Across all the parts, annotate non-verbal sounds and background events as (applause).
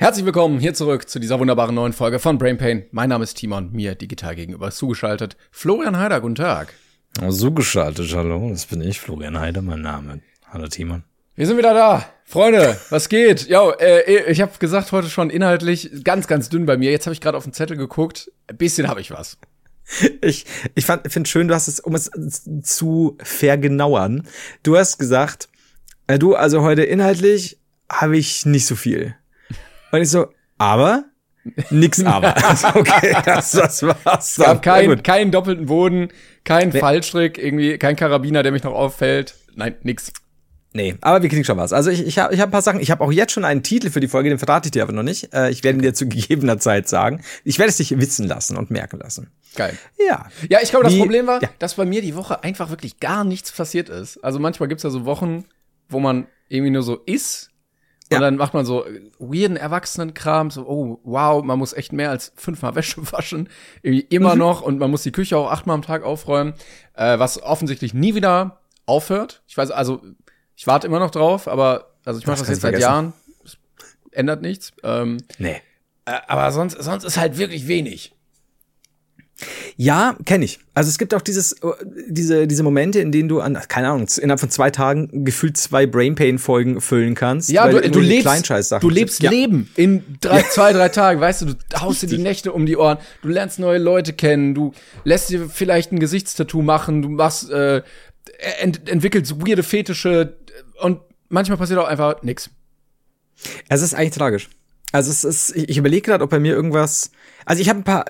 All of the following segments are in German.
Herzlich willkommen hier zurück zu dieser wunderbaren neuen Folge von Brain Pain. Mein Name ist Timon, mir digital gegenüber zugeschaltet. Florian Heider, guten Tag. Zugeschaltet, hallo, das bin ich, Florian Heider, mein Name. Hallo Timon. Wir sind wieder da. Freunde, was geht? Jo, äh, ich habe gesagt heute schon inhaltlich ganz, ganz dünn bei mir. Jetzt habe ich gerade auf den Zettel geguckt. Ein bisschen habe ich was. Ich, ich finde schön, du hast es, um es zu vergenauern. Du hast gesagt, äh, du, also heute inhaltlich habe ich nicht so viel. Und ich so, aber? Nix aber. (laughs) okay, das, das war's. Es gab keinen kein doppelten Boden, kein nee. Fallstrick, irgendwie, kein Karabiner, der mich noch auffällt. Nein, nix. Nee, aber wir kriegen schon was. Also ich, ich habe ich hab ein paar Sachen. Ich habe auch jetzt schon einen Titel für die Folge, den verrate ich dir aber noch nicht. Äh, ich werde ihn dir zu gegebener Zeit sagen. Ich werde es dich wissen lassen und merken lassen. Geil. Ja. Ja, ich glaube, das Problem war, ja. dass bei mir die Woche einfach wirklich gar nichts passiert ist. Also manchmal gibt's ja so Wochen, wo man irgendwie nur so ist und ja. dann macht man so weirden Erwachsenenkram, so, oh, wow, man muss echt mehr als fünfmal Wäsche (laughs) waschen, irgendwie immer mhm. noch und man muss die Küche auch achtmal am Tag aufräumen, äh, was offensichtlich nie wieder aufhört. Ich weiß, also, ich warte immer noch drauf, aber, also ich mache das, das jetzt seit Jahren, das ändert nichts. Ähm, nee. Äh, aber sonst, sonst ist halt wirklich wenig. Ja, kenne ich. Also es gibt auch dieses, äh, diese, diese Momente, in denen du an, keine Ahnung, innerhalb von zwei Tagen gefühlt zwei Brain Pain Folgen füllen kannst. Ja, du, du lebst, du lebst ja. Leben in drei, zwei, drei Tagen, weißt du, du haust dir die Nächte um die Ohren, du lernst neue Leute kennen, du lässt dir vielleicht ein Gesichtstattoo machen, du machst, äh, ent, entwickelst weirde Fetische und manchmal passiert auch einfach nix. Es ist eigentlich tragisch. Also es ist, ich überlege gerade, ob bei mir irgendwas. Also ich habe ein paar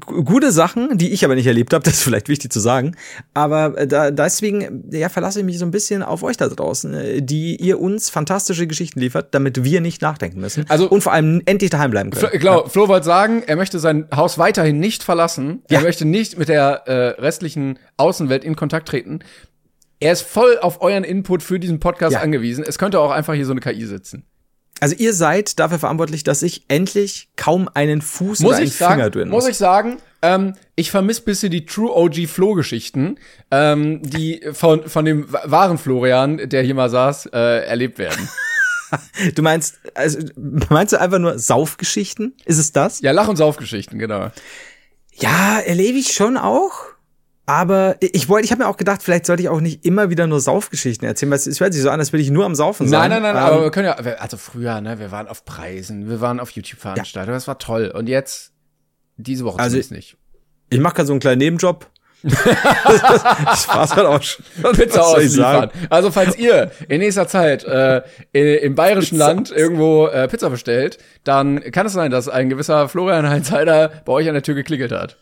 gute Sachen, die ich aber nicht erlebt habe, (laughs) das ist vielleicht wichtig zu sagen. Aber äh, da, deswegen, ja, verlasse ich mich so ein bisschen auf euch da draußen, äh, die ihr uns fantastische Geschichten liefert, damit wir nicht nachdenken müssen. Also und vor allem endlich daheim bleiben können. Ich glaube, ja. Flo wollte sagen, er möchte sein Haus weiterhin nicht verlassen. Ja. Er möchte nicht mit der äh, restlichen Außenwelt in Kontakt treten. Er ist voll auf euren Input für diesen Podcast ja. angewiesen. Es könnte auch einfach hier so eine KI sitzen. Also ihr seid dafür verantwortlich, dass ich endlich kaum einen Fuß muss oder einen sagen, Finger drin muss. Muss ich sagen, ähm, ich vermisse bisschen die True OG Flo-Geschichten, ähm, die von, von dem wahren Florian, der hier mal saß, äh, erlebt werden. (laughs) du meinst, also, meinst du einfach nur Saufgeschichten? Ist es das? Ja, Lach- und Saufgeschichten, genau. Ja, erlebe ich schon auch. Aber ich wollte, ich habe mir auch gedacht, vielleicht sollte ich auch nicht immer wieder nur Saufgeschichten erzählen, weil es hört sich so an, als würde ich nur am Saufen sein. Nein, nein, nein, ähm, aber wir können ja, also früher, ne, wir waren auf Preisen, wir waren auf YouTube-Veranstaltungen, ja. das war toll. Und jetzt, diese Woche also, nicht. Ich mache gerade so einen kleinen Nebenjob. (laughs) das war's halt auch schon. Pizza ausliefern. Also falls ihr in nächster Zeit äh, im bayerischen Pizza. Land irgendwo äh, Pizza bestellt, dann kann es sein, dass ein gewisser Florian Heinzheider bei euch an der Tür geklickelt hat.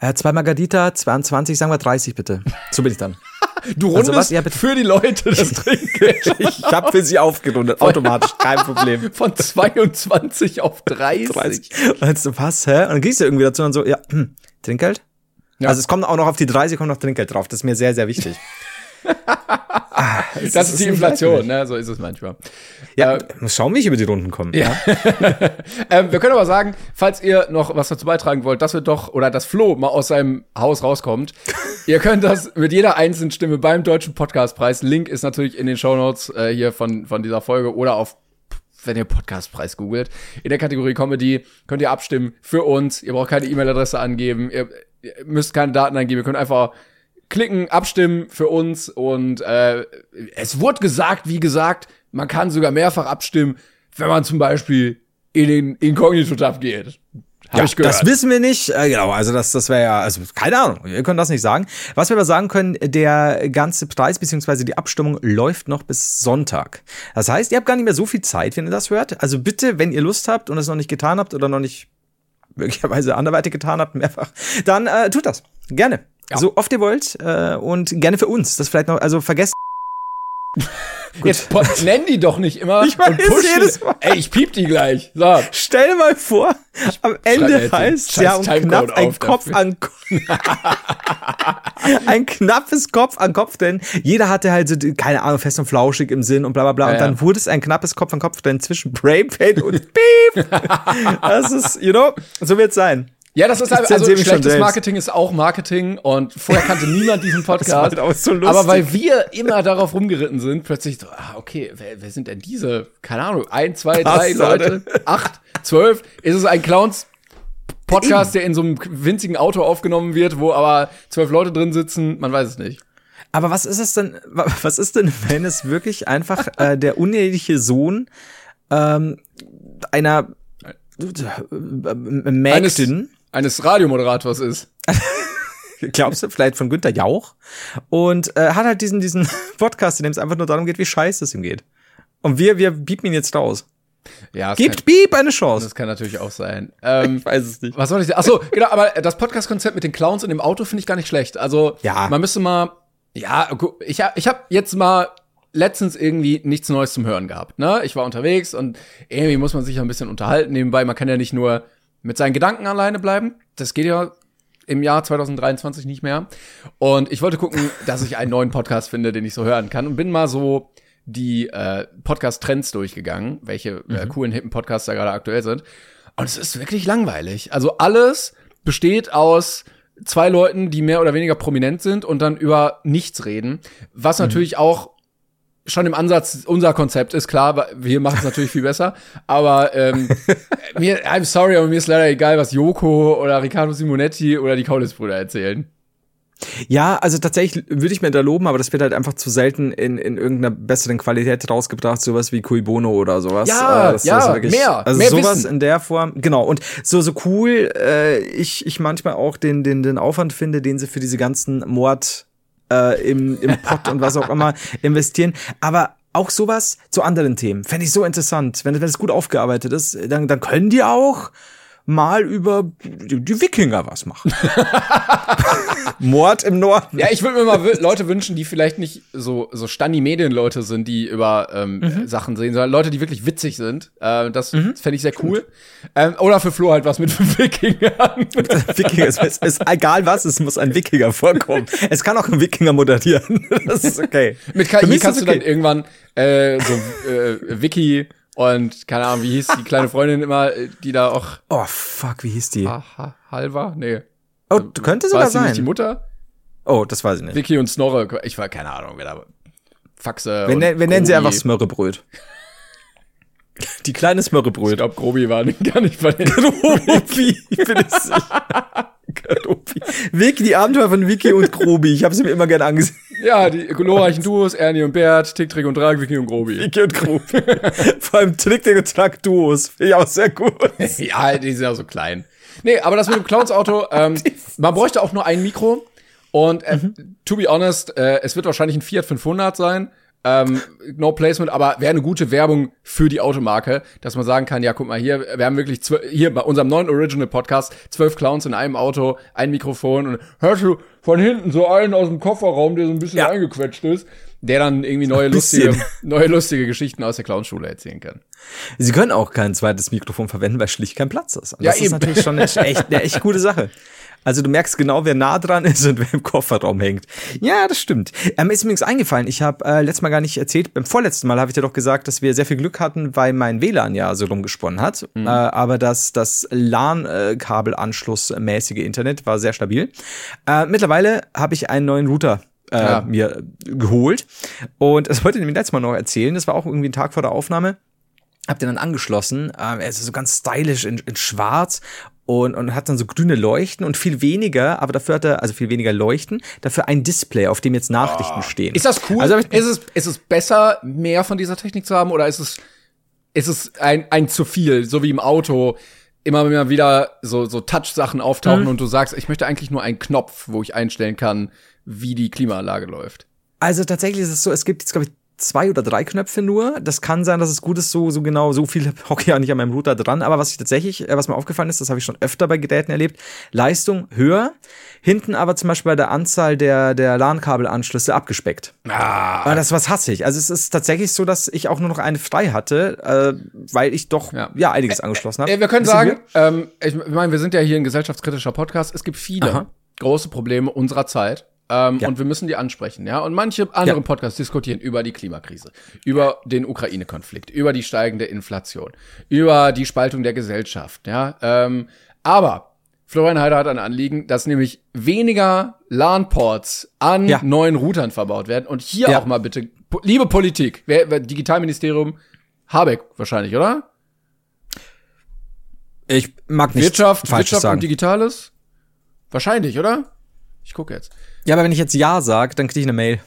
Äh, zwei Margarita, 22, sagen wir 30 bitte. (laughs) So bin ich dann. Du rundest also was, ja, bitte. für die Leute das Trinkgeld. (laughs) ich habe für sie aufgerundet, automatisch, kein Problem. (laughs) Von 22 auf 30. 30. Und dann du, was, hä? Und dann gehst du irgendwie dazu und so, ja, hm, Trinkgeld? Ja. Also es kommt auch noch auf die 30, kommt noch Trinkgeld drauf. Das ist mir sehr, sehr wichtig. Ah, (laughs) das, das, ist die Inflation, ne? So ist es manchmal. Ja, äh, muss schauen, wie ich über die Runden komme. Ja. (laughs) ähm, wir können aber sagen, falls ihr noch was dazu beitragen wollt, dass wir doch, oder dass Flo mal aus seinem Haus rauskommt, (laughs) ihr könnt das mit jeder einzelnen Stimme beim Deutschen Podcastpreis. Link ist natürlich in den Shownotes äh, hier von, von dieser Folge oder auf wenn ihr Podcastpreis googelt. In der Kategorie Comedy könnt ihr abstimmen für uns. Ihr braucht keine E-Mail-Adresse angeben. Ihr, ihr müsst keine Daten angeben. Ihr könnt einfach klicken, abstimmen für uns und äh, es wurde gesagt, wie gesagt, man kann sogar mehrfach abstimmen, wenn man zum Beispiel in den Inkognito-Tab geht. Hab ja, ich gehört. Das wissen wir nicht. Äh, genau, also das, das wäre ja, also keine Ahnung, wir können das nicht sagen. Was wir aber sagen können, der ganze Preis beziehungsweise die Abstimmung läuft noch bis Sonntag. Das heißt, ihr habt gar nicht mehr so viel Zeit, wenn ihr das hört. Also bitte, wenn ihr Lust habt und es noch nicht getan habt oder noch nicht möglicherweise anderweitig getan habt, mehrfach, dann äh, tut das. Gerne. Ja. So oft ihr wollt äh, und gerne für uns. Das vielleicht noch, also vergesst. (laughs) Jetzt nenn die doch nicht immer ich weiß, und jedes Mal. Ey, ich piep die gleich. So. Stell mal vor, am Ende heißt ja und knapp ein Kopf dafür. an (laughs) ein knappes Kopf an Kopf, denn jeder hatte halt so, keine Ahnung, fest und flauschig im Sinn und bla bla bla. Ja, und dann ja. wurde es ein knappes Kopf an Kopf, denn zwischen Brain Pain und Piep. (laughs) das ist, you know, so wird's sein. Ja, das ist halt, also schlechtes Marketing ist auch Marketing und vorher kannte (laughs) niemand diesen Podcast. das war so lustig. aber weil wir immer darauf rumgeritten sind, plötzlich so, ah, okay, wer, wer sind denn diese, keine Ahnung, ein, zwei, drei Leute, acht, 12? Ist es ein Clowns Podcast, der in so einem winzigen Auto aufgenommen wird, wo aber zwölf Leute drin sitzen? Man weiß es nicht. Aber was ist es denn, was ist denn, wenn es wirklich einfach äh, der uneheliche Sohn ähm, einer äh, Mägdin eines, eines Radiomoderators ist? (laughs) glaubst du, vielleicht von Günther Jauch und äh, hat halt diesen diesen (laughs) Podcast, in dem es einfach nur darum geht, wie scheiße es ihm geht. Und wir wir bieten ihn jetzt raus. Ja, Gibt Beep eine Chance. Das kann natürlich auch sein. (laughs) Ähm, ich weiß es nicht. Was soll ich sagen? Achso, genau, aber das Podcast-Konzept mit den Clowns und dem Auto finde ich gar nicht schlecht. Also, ja. man müsste mal, ja, ich, ich habe jetzt mal letztens irgendwie nichts Neues zum Hören gehabt. Ne? Ich war unterwegs und irgendwie muss man sich ja ein bisschen unterhalten nebenbei. Man kann ja nicht nur mit seinen Gedanken alleine bleiben. Das geht ja im Jahr 2023 nicht mehr. Und ich wollte gucken, (laughs) dass ich einen neuen Podcast finde, den ich so hören kann. Und bin mal so die äh, Podcast-Trends durchgegangen, welche äh, mhm. coolen, hippen Podcasts da gerade aktuell sind. Und es ist wirklich langweilig. Also alles besteht aus zwei Leuten, die mehr oder weniger prominent sind und dann über nichts reden. Was mhm. natürlich auch schon im Ansatz unser Konzept ist, klar, wir machen es natürlich viel besser, aber ähm, (laughs) mir, I'm sorry, aber mir ist leider egal, was Joko oder Riccardo Simonetti oder die Kaulitz-Brüder erzählen. Ja, also tatsächlich würde ich mir da loben, aber das wird halt einfach zu selten in, in irgendeiner besseren Qualität rausgebracht, sowas wie Cui Bono oder sowas. Ja, äh, das, ja, das wirklich, mehr. Also mehr sowas Wissen. in der Form, genau. Und so so cool, äh, ich ich manchmal auch den den den Aufwand finde, den sie für diese ganzen Mord äh, im im Pott und was auch immer (laughs) investieren, aber auch sowas zu anderen Themen fände ich so interessant, wenn wenn es gut aufgearbeitet ist, dann dann können die auch mal über die, Wikinger was machen. (laughs) Mord im Norden. Ja, ich würde mir mal Leute wünschen, die vielleicht nicht so, so Stani-Medien-Leute sind, die über ähm, mhm. Sachen sehen, sondern Leute, die wirklich witzig sind. Äh, das mhm. fände ich sehr cool. Ähm, oder für Flo halt was mit (laughs) Wikingern. (laughs) Wikinger, es ist, ist egal was, es muss ein Wikinger vorkommen. Es kann auch ein Wikinger moderieren. Das ist okay. mit KI kannst okay. du dann irgendwann äh, so äh, Wiki und keine Ahnung, wie hieß die kleine Freundin immer, die da auch. Oh fuck, wie hieß die? Ha, ha, Halva? Nee. Oh, könnte sogar war sein. Nicht die Mutter? Oh, das weiß ich nicht. Vicky und Snorre, ich war keine Ahnung, wer da. Faxe. Wir, wir nennen sie einfach Smörrebröt. (laughs) Die kleine Smörrebröt. Ich glaube, Grobi war gar nicht bei den. Grobi, (laughs) ich bin es sicher. Grobi. Vicky, die Abenteuer von Vicky und Grobi. Ich habe sie mir immer gerne angesehen. Ja, die glorreichen Duos, Ernie und Bert, Tick, Trick und Trag, Vicky und Grobi. Vicky und Grobi. (laughs) Vor allem Trick, Trick und Trag Duos. Finde ich auch sehr gut. (laughs) ja, die sind ja so klein. Nee, aber das mit dem Clowns-Auto, ähm, man bräuchte auch nur ein Mikro. Und äh, mhm. to be honest, äh, es wird wahrscheinlich ein Fiat 500 sein. Ähm, no Placement, aber wäre eine gute Werbung für die Automarke, dass man sagen kann, ja, guck mal hier, wir haben wirklich hier bei unserem neuen Original Podcast zwölf Clowns in einem Auto, ein Mikrofon und hörst du von hinten so einen aus dem Kofferraum, der so ein bisschen ja. eingequetscht ist, der dann irgendwie neue lustige, (laughs) neue lustige Geschichten aus der Clownschule erzählen kann. Sie können auch kein zweites Mikrofon verwenden, weil schlicht kein Platz ist. Und ja, das eben. ist natürlich schon eine echt, eine echt gute Sache. (laughs) Also du merkst genau, wer nah dran ist und wer im Kofferraum hängt. Ja, das stimmt. Ähm, ist mir übrigens eingefallen, ich habe äh, letztes Mal gar nicht erzählt, beim vorletzten Mal habe ich dir doch gesagt, dass wir sehr viel Glück hatten, weil mein WLAN ja so rumgesponnen hat. Mhm. Äh, aber das, das LAN-Kabelanschlussmäßige Internet war sehr stabil. Äh, mittlerweile habe ich einen neuen Router äh, ja. mir geholt. Und das wollte ich mir letztes Mal noch erzählen. Das war auch irgendwie ein Tag vor der Aufnahme. Hab den dann angeschlossen. Ähm, er ist so ganz stylisch in, in schwarz und, und hat dann so grüne Leuchten und viel weniger, aber dafür hat er, also viel weniger Leuchten, dafür ein Display, auf dem jetzt Nachrichten oh. stehen. Ist das cool? Also, ist, es, ist es besser, mehr von dieser Technik zu haben oder ist es, ist es ein, ein zu viel, so wie im Auto? immer immer wieder so, so Touch-Sachen auftauchen mhm. und du sagst, ich möchte eigentlich nur einen Knopf, wo ich einstellen kann, wie die Klimaanlage läuft. Also tatsächlich ist es so, es gibt jetzt, glaube ich, zwei oder drei Knöpfe nur. Das kann sein, dass es gut ist, so, so genau, so viel hocke ich ja nicht an meinem Router dran. Aber was ich tatsächlich, äh, was mir aufgefallen ist, das habe ich schon öfter bei Geräten erlebt, Leistung höher, hinten aber zum Beispiel bei der Anzahl der, der LAN-Kabelanschlüsse abgespeckt. Ah. Aber das was hasse ich. Also es ist tatsächlich so, dass ich auch nur noch eine frei hatte, äh, weil ich doch ja, ja einiges angeschlossen habe. Äh, wir können sagen, ähm, ich meine, wir sind ja hier ein gesellschaftskritischer Podcast. Es gibt viele Aha. große Probleme unserer Zeit ähm, ja. Und wir müssen die ansprechen, ja. Und manche andere ja. Podcasts diskutieren über die Klimakrise, über den Ukraine-Konflikt, über die steigende Inflation, über die Spaltung der Gesellschaft, ja. Ähm, aber Florian Heider hat ein Anliegen, dass nämlich weniger LAN-Ports an ja. neuen Routern verbaut werden. Und hier auch mal bitte, liebe Politik, wer, wer Digitalministerium, Habeck wahrscheinlich, oder? Ich mag nicht Wirtschaft, Wirtschaft sagen. und Digitales? Wahrscheinlich, oder? Ich gucke jetzt. Ja, aber wenn ich jetzt Ja sage, dann kriege ich eine Mail.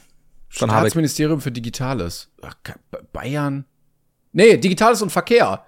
Von. Staatsministerium für Digitales. Ach, Bayern? Nee, Digitales und Verkehr.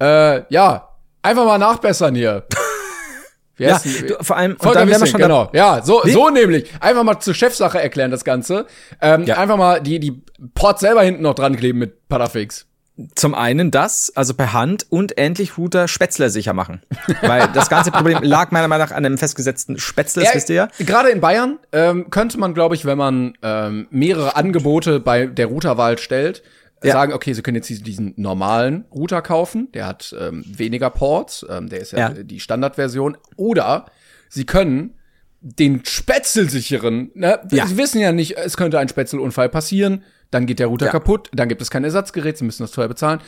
Äh, ja. Einfach mal nachbessern hier. (laughs) Wie Ja, du, vor allem, und dann Wissing, schon genau. Ja, so, Nee. so nämlich. Einfach mal zur Chefsache erklären, das Ganze. Ähm, Ja. Einfach mal die, die Ports selber hinten noch dran kleben mit Parafix. Zum einen das, also per Hand und endlich Router Spätzle sicher machen. (laughs) Weil das ganze Problem lag meiner Meinung nach an einem festgesetzten Spätzle, das wisst ihr ja. Gerade in Bayern ähm, könnte man, glaube ich, wenn man ähm, mehrere Angebote bei der Routerwahl stellt, Ja. sagen, okay, Sie können jetzt diesen, diesen normalen Router kaufen, der hat ähm, weniger Ports, ähm, der ist ja, Ja. die Standardversion, oder Sie können den Spätzelsicheren, ne? Ja. Sie wissen ja nicht, es könnte ein Spätzelunfall passieren, dann geht der Router Ja. kaputt, dann gibt es kein Ersatzgerät, Sie müssen das teuer bezahlen.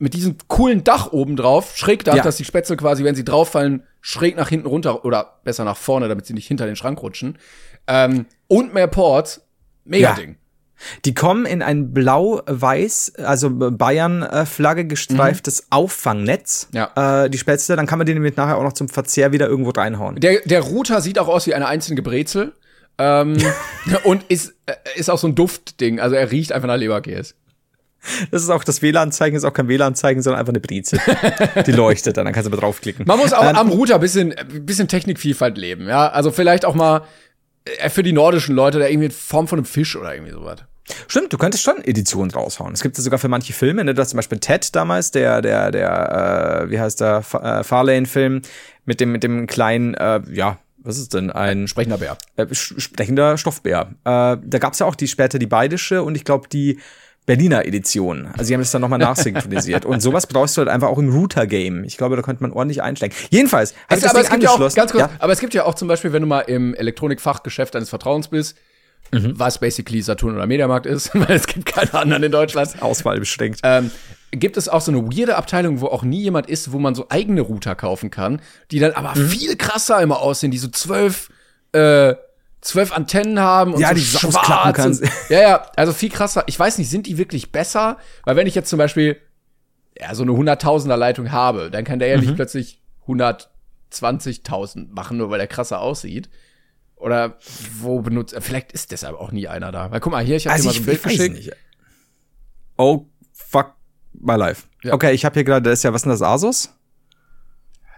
Mit diesem coolen Dach oben drauf, schräg da, Ja. dass die Spätzle quasi, wenn sie drauffallen, schräg nach hinten runter oder besser nach vorne, damit sie nicht hinter den Schrank rutschen. Ähm, und mehr Ports, mega Ja. Ding. Die kommen in ein blau-weiß, also Bayern-Flagge gestreiftes Auffangnetz. Ja. Äh, die Spätzle, dann kann man die nämlich nachher auch noch zum Verzehr wieder irgendwo reinhauen. Der, der Router sieht auch aus wie eine einzelne Brezel. Ähm, (laughs) und ist, äh, ist auch so ein Duftding. Also er riecht einfach nach Leberkäse. Das ist auch das WLAN-Zeichen, ist auch kein WLAN-Zeichen, sondern einfach eine Brezel. die leuchtet dann, dann kannst du mal draufklicken. Man muss auch Ähm, am Router bisschen, bisschen Technikvielfalt leben, ja. Also vielleicht auch mal äh, für die nordischen Leute da irgendwie in Form von einem Fisch oder irgendwie sowas. Stimmt, du könntest schon Editionen raushauen. Es gibt ja sogar für manche Filme, ne, das zum Beispiel Ted damals, der, der, der, äh, wie heißt der, Fa- äh, Farlane-Film mit dem, mit dem kleinen, äh, ja, was ist denn, ein Sprechender Bär. äh, sprechender Stoffbär. Äh, da gab's ja auch die später die bayerische und ich glaube die Berliner Edition. Also sie haben das dann nochmal nachsynchronisiert. (laughs) und sowas brauchst du halt einfach auch im Router-Game. Ich glaube, da könnte man ordentlich einsteigen. Jedenfalls, ich Also, das aber Ding es gibt ja auch, angeschlossen. ganz kurz, Ja? aber es gibt ja auch zum Beispiel, wenn du mal im Elektronikfachgeschäft deines Vertrauens bist, Mhm. was basically Saturn oder Mediamarkt ist, (laughs) weil es gibt keine anderen in Deutschland, Auswahl beschränkt. ähm, gibt es auch so eine weirde Abteilung, wo auch nie jemand ist, wo man so eigene Router kaufen kann, die dann aber Mhm. viel krasser immer aussehen, die so zwölf, äh, zwölf Antennen haben und Ja, so die schwarz ausklappen und, kannst. (laughs) Ja, ja, also viel krasser. Ich weiß nicht, sind die wirklich besser? Weil wenn ich jetzt zum Beispiel ja, so eine 100.000er Leitung habe, dann kann der ja Mhm. nicht plötzlich 120.000 machen, nur weil er krasser aussieht. Oder wo benutzt, vielleicht ist deshalb auch nie einer da. Weil guck mal, hier, ich habe Also dir mal so ein Bild geschickt. nicht. Oh, my life. Ja. Okay, ich habe hier gerade, das ist ja, was ist denn das, Asus?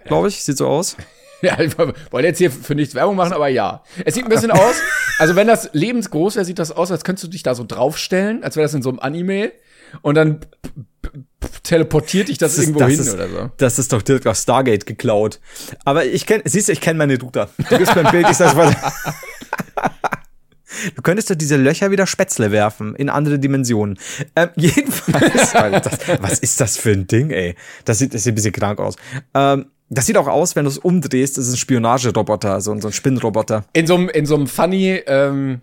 Glaube ich, sieht so aus. (laughs) Ja, ich wollte jetzt hier für nichts Werbung machen, aber ja. Es sieht ein bisschen aus, also wenn das lebensgroß wäre, sieht das aus, als könntest du dich da so draufstellen, als wäre das in so einem Anime. Und dann teleportiert dich das, ist- irgendwo das hin ist, oder so. Das ist doch direkt aus Stargate geklaut. Aber ich kenne, siehst du, ich kenne meine Router. Du gibst mir ein Bild, ich sag was. (laughs) Du könntest doch diese Löcher wieder Spätzle werfen in andere Dimensionen. Ähm, (laughs) jedenfalls, (laughs) das, was ist das für ein Ding, ey? Das sieht, das sieht ein bisschen krank aus. Ähm, das sieht auch aus, wenn du es umdrehst, das ist ein Spionageroboter, so, ein- so ein Spinnroboter. In so einem, in so einem funny, ähm,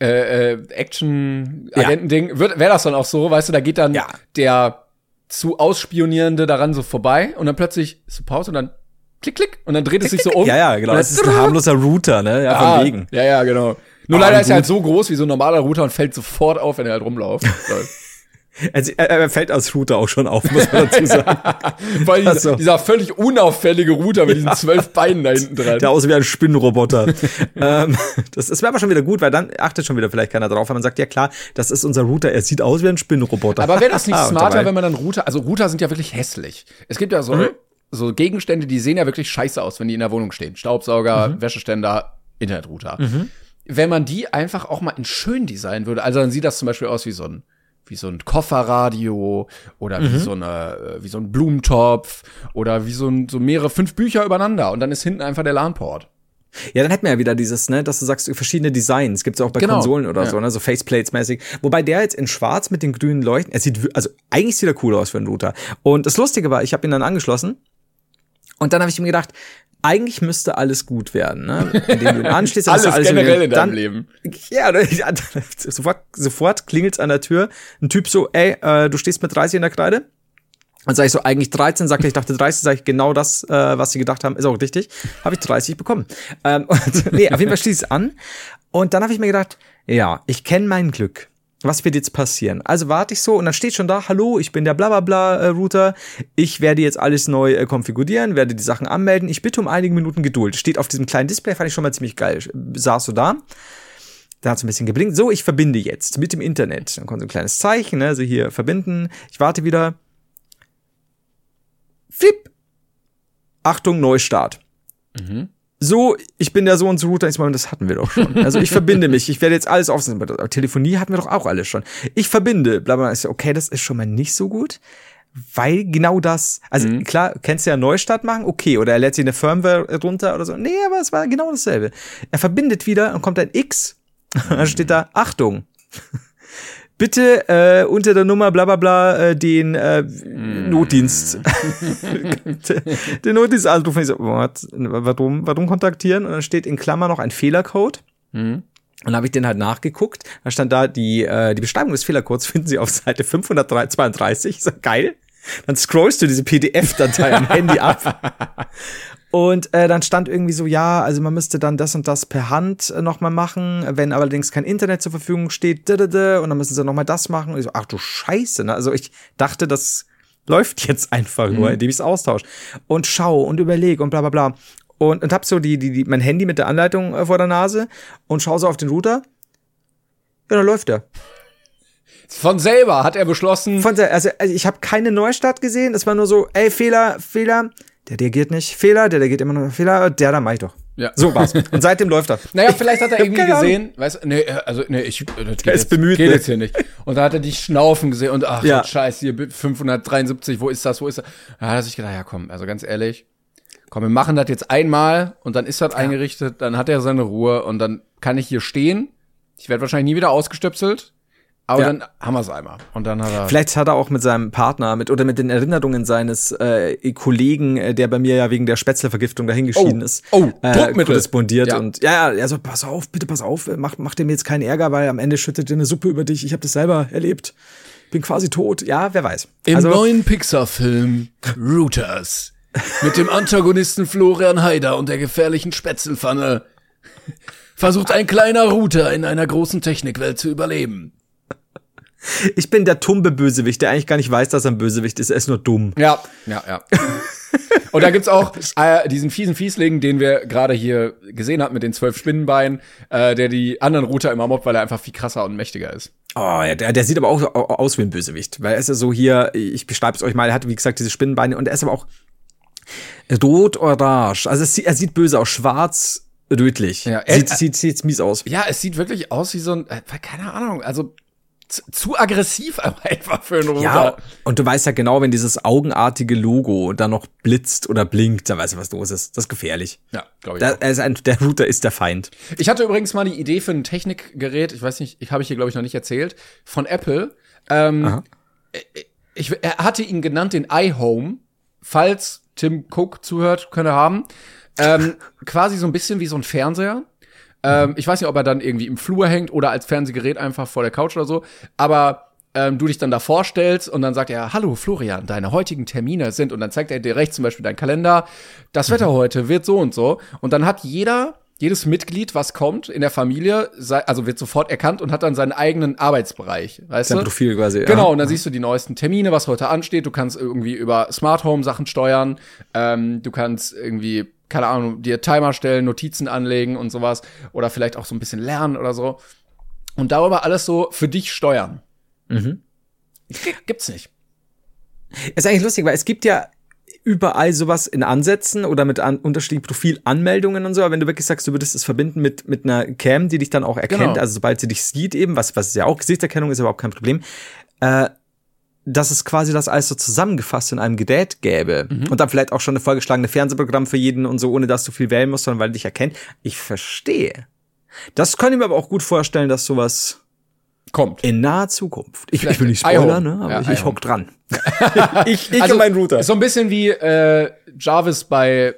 äh, äh, Action-Agenten-Ding, wäre das dann auch so, weißt du, da geht dann Ja. der zu Ausspionierende daran so vorbei und dann plötzlich so Pause und dann klick, klick und dann dreht es sich so um. Ja, ja, genau. Das ist ein harmloser Router, ne? Ja, Ah, von wegen. Ja, ja, genau. Nur leider ist er halt so groß wie so ein normaler Router und fällt sofort auf, wenn er halt rumläuft. (laughs) Also, er, fällt als Router auch schon auf, muss man dazu sagen. (laughs) Ach dieser, so. dieser völlig unauffällige Router mit diesen zwölf Beinen da hinten dran. Der aussieht wie ein Spinnenroboter. (laughs) ähm, das das wäre aber schon wieder gut, weil dann achtet schon wieder vielleicht keiner drauf, wenn man sagt, ja klar, das ist unser Router, er sieht aus wie ein Spinnenroboter. Aber wäre das nicht Ah, smarter, wenn man dann Router, also Router sind ja wirklich hässlich. Es gibt ja so, Mhm. so Gegenstände, die sehen ja wirklich scheiße aus, wenn die in der Wohnung stehen. Staubsauger, Mhm. Wäscheständer, Internetrouter. Wenn man die einfach auch mal in schön designen würde, also dann sieht das zum Beispiel aus wie so ein, wie so ein Kofferradio oder Mhm. wie so eine, äh, wie so ein Blumentopf oder wie so ein, so mehrere, fünf Bücher übereinander und dann ist hinten einfach der LAN-Port. Ja, dann hätten wir ja wieder dieses, ne, dass du sagst, verschiedene Designs. Gibt's ja auch bei Genau, Konsolen oder ja. so, ne, so Faceplates-mäßig. Wobei der jetzt in schwarz mit den grünen Leuchten, er sieht, also eigentlich sieht er cool aus für einen Router. Und das Lustige war, ich habe ihn dann angeschlossen und dann habe ich mir gedacht, eigentlich müsste alles gut werden, ne? Indem du ihn anschließt, dann (laughs) Alles, alles generell in dann, deinem Leben. Ja, ne, (laughs) sofort, sofort klingelt's an der Tür. Ein Typ so, ey, äh, du stehst mit 30 in der Kreide. Und sag ich so, eigentlich 13, sagt er, ich dachte 30, sag ich genau das, äh, was sie gedacht haben, ist auch richtig. Habe ich 30 bekommen. Ähm, (laughs) und, nee, auf jeden Fall schließt es an. Und dann habe ich mir gedacht, ja, ich kenne mein Glück. Was wird jetzt passieren? Also warte ich so und dann steht schon da, hallo, ich bin der blablabla äh. Ich werde jetzt alles neu äh, konfigurieren, werde die Sachen anmelden. Ich bitte um einige Minuten Geduld. Steht auf diesem kleinen Display, fand ich schon mal ziemlich geil. Saß so da. Da hat es ein bisschen geblinkt. So, ich verbinde jetzt mit dem Internet. Dann kommt so ein kleines Zeichen, ne? Also hier verbinden. Ich warte wieder. Flip. Achtung, Neustart. Mhm so, ich bin der so und so Router, ich meine, das hatten wir doch schon. (laughs) Also ich verbinde mich, ich werde jetzt alles aufsetzen. Telefonie hatten wir doch auch alles schon. Ich verbinde, bla bla. Okay, das ist schon mal nicht so gut, weil genau das, also mhm. klar, kennst du ja Neustart machen, okay, oder er lädt sich eine Firmware runter oder so. Nee, aber es war genau dasselbe. Er verbindet wieder und kommt ein X, (laughs) mhm. dann steht da Achtung bitte äh, unter der Nummer bla bla bla äh, den äh, mm. Notdienst (laughs) (laughs) den Notdienst anrufen. Ich so, what? warum, warum kontaktieren? Und dann steht in Klammer noch ein Fehlercode. Mm. Und habe ich den halt nachgeguckt. Da stand da die, äh, die Beschreibung des Fehlercodes finden Sie auf Seite 532. So geil. Dann scrollst du diese PDF-Datei am (laughs) Handy ab. Und äh, dann stand irgendwie so, ja, also man müsste dann das und das per Hand äh, nochmal machen, wenn allerdings kein Internet zur Verfügung steht, und dann müssen sie nochmal das machen. Und ich so, ach du Scheiße, ne? Also ich dachte, das läuft jetzt einfach nur, mhm. indem ich es austausche. Und schau und überleg und bla bla bla. Und, und hab so die, die, die, mein Handy mit der Anleitung äh, vor der Nase und schau so auf den Router. Ja, dann läuft der. Von selber hat er beschlossen. Von selber, also, also ich habe keine Neustart gesehen. Es war nur so, ey, Fehler, Fehler der reagiert nicht. Fehler, der reagiert immer nur Fehler, der, da mach ich doch. Ja. So war's. Und seitdem läuft er. Naja, vielleicht hat er irgendwie gesehen, weißt du, nee, also, nee, ich, das geht, ist jetzt, bemüht, geht ne? jetzt hier nicht. Und da hat er dich schnaufen gesehen und ach, ja. scheiße, hier 573, wo ist das, wo ist das? Da hat er sich gedacht, ja komm, also ganz ehrlich, komm, wir machen das jetzt einmal und dann ist das ja. eingerichtet, dann hat er seine Ruhe und dann kann ich hier stehen. Ich werde wahrscheinlich nie wieder ausgestöpselt. Aber ja. dann haben wir es einmal. Und dann hat er. Vielleicht hat er auch mit seinem Partner mit oder mit den Erinnerungen seines äh, Kollegen, äh, der bei mir ja wegen der Spätzlevergiftung dahingeschieden oh. ist, oh, äh, korrespondiert. Ja. Und ja, ja, also pass auf, bitte pass auf, mach, mach dir mir jetzt keinen Ärger, weil am Ende schüttet dir eine Suppe über dich. Ich habe das selber erlebt. Bin quasi tot. Ja, wer weiß. Im also, neuen Pixar-Film Rooters mit dem Antagonisten Florian Haider und der gefährlichen Spätzelpfanne versucht ein kleiner Router in einer großen Technikwelt zu überleben. Ich bin der tumbe Bösewicht, der eigentlich gar nicht weiß, dass er ein Bösewicht ist. Er ist nur dumm. Ja, ja, ja. (laughs) Und da gibt's auch äh, diesen fiesen Fiesling, den wir gerade hier gesehen haben mit den zwölf Spinnenbeinen, äh, der die anderen Router immer mobbt, weil er einfach viel krasser und mächtiger ist. Oh, ja, der, der sieht aber auch aus wie ein Bösewicht, weil er ist ja so hier, ich beschreibe es euch mal, er hat wie gesagt diese Spinnenbeine und er ist aber auch rot-orange. Also es, er sieht böse aus, schwarz, rötlich. Ja, er, sieht, sieht, sieht mies aus. Ja, es sieht wirklich aus wie so ein, äh, keine Ahnung, also zu, aggressiv (laughs) aber einfach für einen Router. Ja, und du weißt ja genau, wenn dieses augenartige Logo da noch blitzt oder blinkt, dann weißt du, was los ist. Das ist gefährlich. Ja, glaube ich. Da, ist ein, der Router ist der Feind. Ich hatte übrigens mal die Idee für ein Technikgerät, ich weiß nicht, ich habe ich hier, glaube ich, noch nicht erzählt, von Apple. Ähm, ich, er hatte ihn genannt den iHome. Falls Tim Cook zuhört, könnte haben. Ähm, (laughs) quasi so ein bisschen wie so ein Fernseher. Ähm, ich weiß nicht, ob er dann irgendwie im Flur hängt oder als Fernsehgerät einfach vor der Couch oder so. Aber ähm, du dich dann da vorstellst und dann sagt er, hallo Florian, deine heutigen Termine sind und dann zeigt er dir rechts zum Beispiel deinen Kalender, das Wetter heute wird so und so. Und dann hat jeder, jedes Mitglied, was kommt in der Familie, also wird sofort erkannt und hat dann seinen eigenen Arbeitsbereich, weißt Sein du? Profil quasi. Genau, und dann ja. siehst du die neuesten Termine, was heute ansteht. Du kannst irgendwie über Smart Home Sachen steuern. Ähm, du kannst irgendwie keine Ahnung, dir Timer stellen, Notizen anlegen und sowas. Oder vielleicht auch so ein bisschen lernen oder so. Und darüber alles so für dich steuern. Mhm. Gibt's nicht. Ist eigentlich lustig, weil es gibt ja überall sowas in Ansätzen oder mit an, unterschiedlichen Profilanmeldungen und so, aber wenn du wirklich sagst, du würdest es verbinden mit, mit einer Cam, die dich dann auch erkennt, genau. also sobald sie dich sieht eben, was, was ja auch Gesichtserkennung ist, überhaupt kein Problem, äh, dass es quasi das alles so zusammengefasst in einem Gerät gäbe mhm. und dann vielleicht auch schon eine vorgeschlagene Fernsehprogramm für jeden und so, ohne dass du viel wählen musst, sondern weil dich erkennt. Ich verstehe. Das kann ich mir aber auch gut vorstellen, dass sowas kommt. In naher Zukunft. Ich, ich will nicht spoilern, ne? aber ja, ich, ich hock dran. (laughs) ich ich also, mein Router. So ein bisschen wie äh, Jarvis bei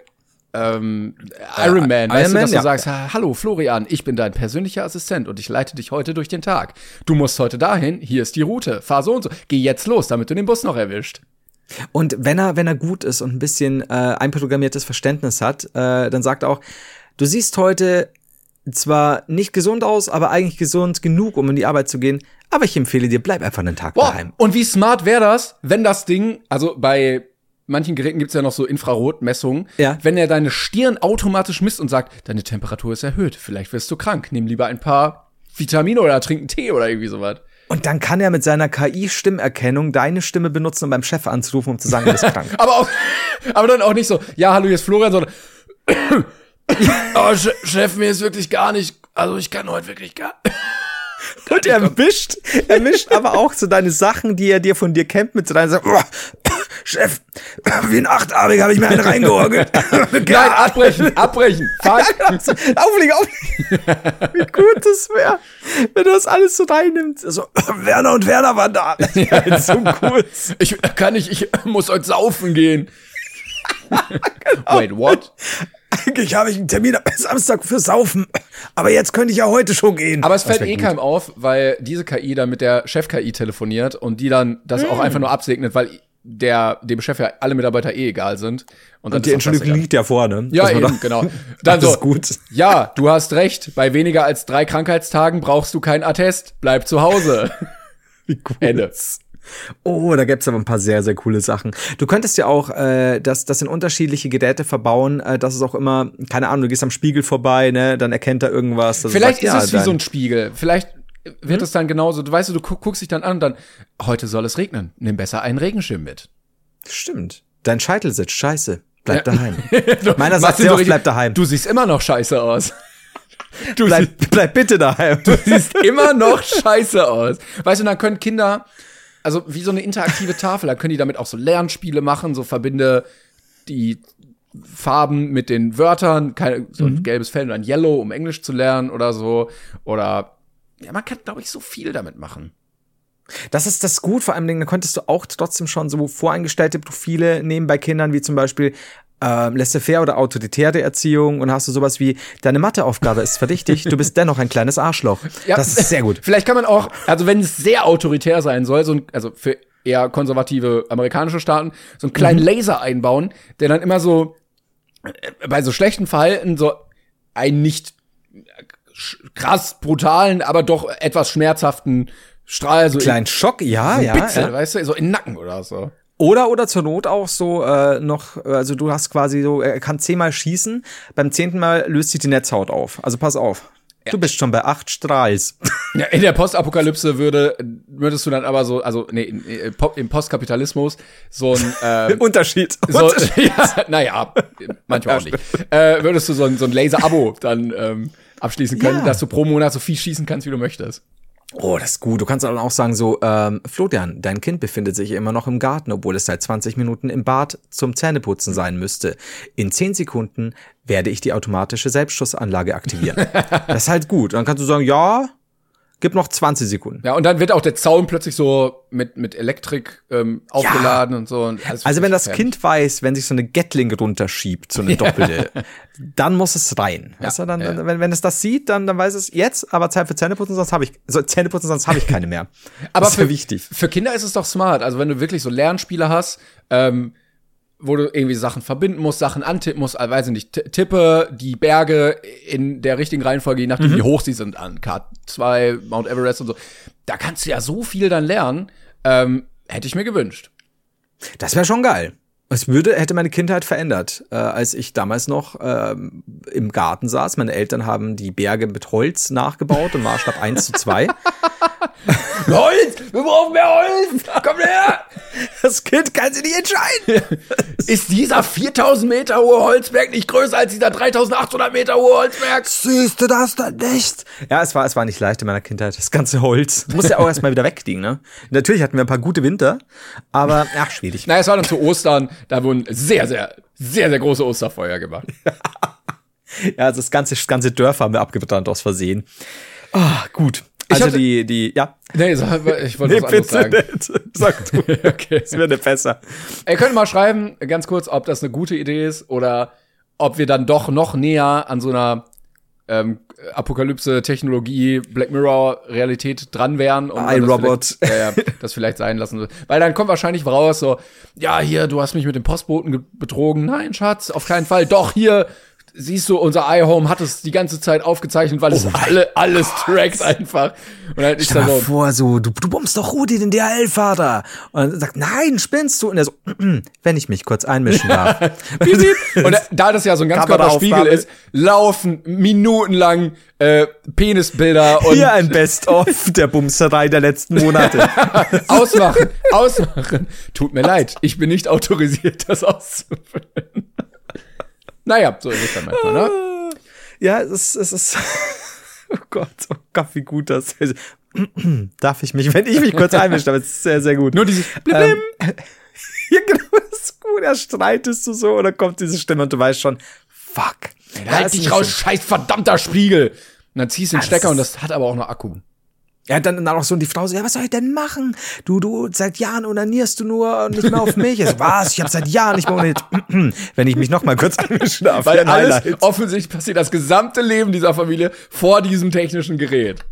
ähm, Iron Man, äh, weißt Iron du, dass Man, du ja. sagst, hallo Florian, ich bin dein persönlicher Assistent und ich leite dich heute durch den Tag. Du musst heute dahin, hier ist die Route, fahr so und so, geh jetzt los, damit du den Bus noch erwischt. Und wenn er, wenn er gut ist und ein bisschen äh, einprogrammiertes Verständnis hat, äh, dann sagt er auch, du siehst heute zwar nicht gesund aus, aber eigentlich gesund genug, um in die Arbeit zu gehen. Aber ich empfehle dir, bleib einfach einen Tag Boah, daheim. und wie smart wäre das, wenn das Ding, also bei manchen Geräten gibt's ja noch so Infrarotmessungen, Ja. wenn er deine Stirn automatisch misst und sagt, deine Temperatur ist erhöht, vielleicht wirst du krank, nimm lieber ein paar Vitamine oder trink einen Tee oder irgendwie sowas. Und dann kann er mit seiner KI-Stimmerkennung deine Stimme benutzen, um beim Chef anzurufen, um zu sagen, du bist (laughs) krank. Aber auch, (laughs) aber dann auch nicht so, ja, hallo, hier ist Florian, sondern, (laughs) oh, Che- Chef, mir ist wirklich gar nicht, also ich kann heute wirklich gar, (laughs) Und er mischt, er mischt aber auch so deine Sachen, die er dir von dir kennt, mit so deinen Sachen. Oh, Chef, wie ein Achtarmiger habe ich mir einen reingehorgelt. (laughs) nein, abbrechen, abbrechen, fuck. auflegen, auflegen. Wie gut das wäre, wenn du das alles so reinnimmst. So, Werner und Werner waren da. So gut. Ich kann nicht, ich muss heute saufen gehen. Wait, what? Eigentlich habe ich einen Termin am Samstag für Saufen. Aber jetzt könnte ich ja heute schon gehen. Aber es fällt eh gut. keinem auf, weil diese KI dann mit der Chef-KI telefoniert und die dann das auch einfach nur absegnet, weil der, dem Chef ja alle Mitarbeiter eh egal sind. Und, dann Und die ist Entschuldigung liegt ja vorne. Ja, eben, da- genau. (laughs) Dann so, gut. ja, du hast recht, bei weniger als drei Krankheitstagen brauchst du keinen Attest, bleib zu Hause. (laughs) Wie gut. Ende. Oh, da gibt's aber ein paar sehr, sehr coole Sachen. Du könntest ja auch äh, das, das in unterschiedliche Geräte verbauen, äh, dass es auch immer, keine Ahnung, du gehst am Spiegel vorbei, ne, dann erkennt er irgendwas. Vielleicht sagt, ist ja, es wie dein- so ein Spiegel. Vielleicht wird es dann genauso, du weißt, du guck, guckst dich dann an und dann, heute soll es regnen, nimm besser einen Regenschirm mit. Stimmt. Dein Scheitel sitzt scheiße. Bleib Ja. daheim. (laughs) Du- Meiner sagt sehr oft, bleib daheim. Du siehst immer noch scheiße aus. Du (laughs) bleib, bleib bitte daheim. siehst immer noch scheiße aus. Weißt du, dann können Kinder, also wie so eine interaktive Tafel, da können die damit auch so Lernspiele machen, so verbinde die Farben mit den Wörtern, keine, so ein gelbes Feld und ein Yellow, um Englisch zu lernen oder so. Oder ja, man kann, glaube ich, so viel damit machen. Das ist das gut, vor allem da könntest du auch trotzdem schon so voreingestellte Profile nehmen bei Kindern, wie zum Beispiel ähm, laissez-faire oder autoritäre Erziehung und hast du sowas wie, deine Matheaufgabe ist verdächtig, du bist dennoch ein kleines Arschloch. (laughs) Ja. Das ist sehr gut. Vielleicht kann man auch, also wenn es sehr autoritär sein soll, so ein, also für eher konservative amerikanische Staaten, so einen kleinen Laser einbauen, der dann immer so äh, bei so schlechten Verhalten so einen nicht sch- krass brutalen, aber doch etwas schmerzhaften Strahl so Kleinen Schock, ja, in ja. Spitze, ja. weißt du, so in den Nacken oder so. Oder, oder zur Not auch so äh, noch, also du hast quasi so, er kann zehnmal schießen, beim zehnten Mal löst sich die Netzhaut auf. Also pass auf. Du bist schon bei acht Strahls. Ja, in der Postapokalypse würde, würdest du dann aber so, also nee, in, im Postkapitalismus so ein ähm, (laughs) Unterschied. So, Unterschied. (laughs) ja, naja, manchmal auch nicht. Äh, würdest du so ein, so ein Laser-Abo dann ähm, abschließen können, Ja. dass du pro Monat so viel schießen kannst, wie du möchtest. Oh, das ist gut. Du kannst dann auch sagen so, ähm, Florian, dein Kind befindet sich immer noch im Garten, obwohl es seit 20 Minuten im Bad zum Zähneputzen sein müsste. In 10 Sekunden werde ich die automatische Selbstschussanlage aktivieren. (laughs) das ist halt gut. Dann kannst du sagen, ja, gib noch 20 Sekunden. Ja, und dann wird auch der Zaun plötzlich so mit, mit Elektrik ähm, aufgeladen und so. Und Also wenn das fertig. Kind weiß, wenn sich so eine Gatling runterschiebt, so eine (laughs) doppelte, dann muss es rein. weißt du, dann, ja. wenn, wenn es das sieht, dann, dann weiß es jetzt, aber Zeit für Zähneputzen, sonst habe ich, so Zähneputzen, sonst habe ich keine mehr. (laughs) Aber das ist für, ja wichtig. für Kinder ist es doch smart. Also wenn du wirklich so Lernspiele hast, ähm, wo du irgendwie Sachen verbinden musst, Sachen antippen musst, also weiß ich nicht, tippe die Berge in der richtigen Reihenfolge, je nachdem, Mhm. wie hoch sie sind, an K2, Mount Everest und so. Da kannst du ja so viel dann lernen. Ähm, hätte ich mir gewünscht. Das wäre schon geil. Es würde, hätte meine Kindheit verändert, äh, als ich damals noch ähm, im Garten saß. Meine Eltern haben die Berge mit Holz nachgebaut im Maßstab 1 zu 2. (laughs) Holz! Wir brauchen mehr Holz! Komm her! Das Kind kann sich nicht entscheiden. Ist dieser 4000 Meter hohe Holzberg nicht größer als dieser 3800 Meter hohe Holzberg? Siehst du das dann nicht? Ja, es war, es war nicht leicht in meiner Kindheit, das ganze Holz. (laughs) Muss ja auch erstmal wieder wegkriegen, ne? Natürlich hatten wir ein paar gute Winter, aber, ach, schwierig. Naja, es war dann zu Ostern, da wurden sehr, sehr, sehr, sehr große Osterfeuer gemacht. (laughs) Ja, also das ganze, das ganze Dörfer haben wir abgebrannt aus Versehen. Ah, gut. Also hatte- die, die, ja. Nee, sag- ich wollte (laughs) was anderes sagen. nicht. Sag du. (laughs) Okay. Es wird besser. Ihr könnt mal schreiben, ganz kurz, ob das eine gute Idee ist oder ob wir dann doch noch näher an so einer ähm, Apokalypse, Technologie, Black Mirror Realität dran wären und das iRobot. vielleicht- (laughs) Ja, ja, das vielleicht sein lassen. Weil dann kommt wahrscheinlich raus so, ja, hier, du hast mich mit dem Postboten ge- betrogen. Nein, Schatz, auf keinen Fall. Doch, hier, siehst du, unser iHome hat es die ganze Zeit aufgezeichnet, weil es Oh mein alle, alles trackt einfach. Und dann ist Stell mal so, vor, so, du, du bombst doch Rudi, den DHL-Fahrer. Und er sagt, nein, spinnst du? Und er so, (clears throat) wenn ich mich kurz einmischen darf. (laughs) (laughs) Und da das ja so ein Ganzkörperspiegel Kameraaufnahme. ist, laufen minutenlang äh, Penisbilder (laughs) und Hier ein Best-of der Bumserei der letzten Monate. ausmachen, ausmachen. Tut mir leid, ich bin nicht autorisiert, das auszufüllen. Naja, so ist es dann manchmal, ne? ja, es ist, es ist, (laughs) oh Gott, oh Gott, wie gut das ist. (clears throat) Darf ich mich, wenn ich mich kurz einmischen darf, es ist sehr, sehr gut. Nur dieses Ähm, (laughs) ja, genau, das ist gut. Er streitest du so oder kommt diese Stimme und du weißt schon, fuck. Halt dich raus, scheiß verdammter Spiegel. Und dann ziehst du den das Stecker und ist- das hat aber auch noch Akku. Ja, dann, dann auch so die Frau so, ja, was soll ich denn machen? Du, du, seit Jahren onanierst du nur nicht mehr auf mich. Ich so, was? Ich habe seit Jahren nicht mehr onaniert. (clears throat) Wenn ich mich noch mal kurz (laughs) darf. Weil alles offensichtlich passiert das gesamte Leben dieser Familie vor diesem technischen Gerät.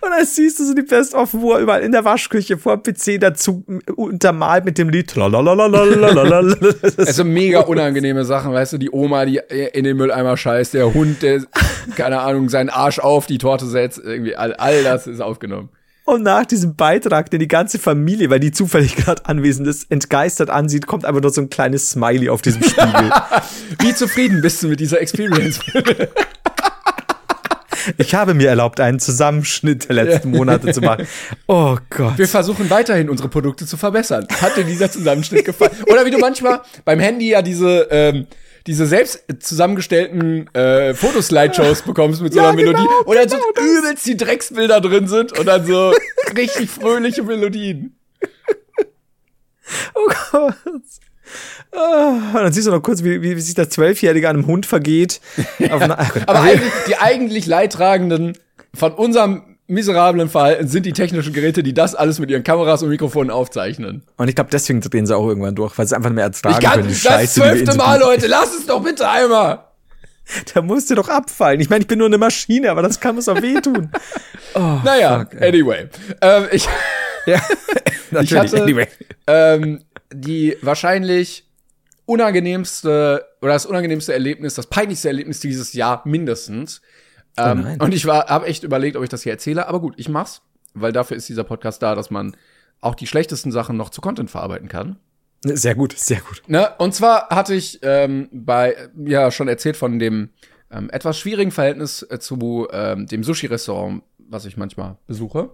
Und dann siehst du so die Best-of, wo er überall in der Waschküche vor dem PC dazu untermalt mit dem Lied. (laughs) Also mega unangenehme Sachen, weißt du, die Oma, die in den Mülleimer scheißt, der Hund, der, keine Ahnung, seinen Arsch auf die Torte setzt, irgendwie all, all das ist aufgenommen. Und nach diesem Beitrag, den die ganze Familie, weil die zufällig gerade anwesend ist, entgeistert ansieht, kommt einfach nur so ein kleines Smiley auf diesem Spiegel. (laughs) Wie zufrieden bist du mit dieser Experience? (laughs) ich habe mir erlaubt, einen Zusammenschnitt der letzten Monate zu machen. (laughs) Oh Gott. Wir versuchen weiterhin unsere Produkte zu verbessern. Hat dir dieser Zusammenschnitt gefallen? Oder wie du manchmal beim Handy ja diese, ähm, diese selbst zusammengestellten äh, Fotoslideshows bekommst mit so Ja, einer Melodie, genau, wo dann so genau das. übelst die Drecksbilder drin sind und dann so richtig fröhliche Melodien. Oh Gott. Ah, und dann siehst du noch kurz, wie, wie, sich der Zwölfjährige an einem Hund vergeht. (laughs) Gott. Aber eigentlich, die eigentlich Leidtragenden von unserem miserablen Verhalten sind die technischen Geräte, die das alles mit ihren Kameras und Mikrofonen aufzeichnen. und ich glaube, deswegen drehen sie auch irgendwann durch, weil sie einfach mehr ertragen Ich kann können. das Scheiße, zwölfte Mal. (laughs) Leute, lass es doch bitte einmal. Da musst du doch abfallen. Ich meine, ich bin nur eine Maschine, aber das kann uns auch wehtun. (laughs) Oh, Naja, fuck, anyway. Ähm, ich, ja, ich hatte ähm, die wahrscheinlich unangenehmste oder das unangenehmste Erlebnis, das peinlichste Erlebnis dieses Jahr mindestens. Ähm, nein. und ich war, habe echt überlegt, ob ich das hier erzähle, aber gut, ich mach's, weil dafür ist dieser Podcast da, dass man auch die schlechtesten Sachen noch zu Content verarbeiten kann. Sehr gut, sehr gut. Ne? Und zwar hatte ich ähm, bei, ja, schon erzählt von dem ähm, etwas schwierigen Verhältnis äh, zu ähm, dem Sushi-Restaurant, was ich manchmal besuche.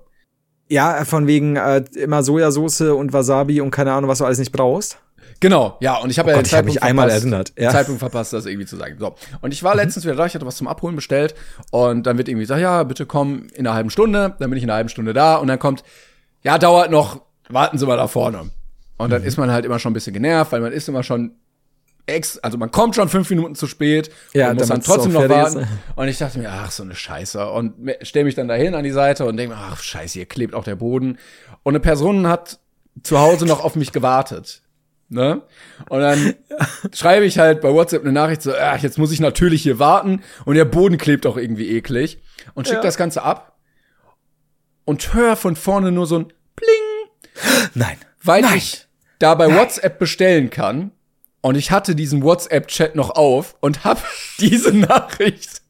Ja, von wegen äh, immer Sojasauce und Wasabi und keine Ahnung, was du alles nicht brauchst. Genau, ja, und ich habe Oh ja Gott, ich hab mich einmal erinnert, ja. Zeitpunkt verpasst, das irgendwie zu sagen. So. Und ich war letztens wieder da, ich hatte was zum Abholen bestellt und dann wird irgendwie gesagt, ja, bitte komm in einer halben Stunde, dann bin ich in einer halben Stunde da und dann kommt, ja, dauert noch, warten Sie mal da vorne. Und Mhm. dann ist man halt immer schon ein bisschen genervt, weil man ist immer schon ex, also man kommt schon fünf Minuten zu spät Ja, und muss dann trotzdem noch warten. ist. Und ich dachte mir, ach, so eine Scheiße. Und stelle mich dann dahin an die Seite und denke mir, ach, scheiße, hier klebt auch der Boden. Und eine Person hat zu Hause noch auf mich gewartet. Ne? Und dann (laughs) schreibe ich halt bei WhatsApp eine Nachricht so, ach, jetzt muss ich natürlich hier warten und der Boden klebt auch irgendwie eklig und schick Ja. das Ganze ab und hör von vorne nur so ein Pling, Nein. weil Nein. ich da bei WhatsApp bestellen kann und ich hatte diesen WhatsApp-Chat noch auf und hab (laughs) diese Nachricht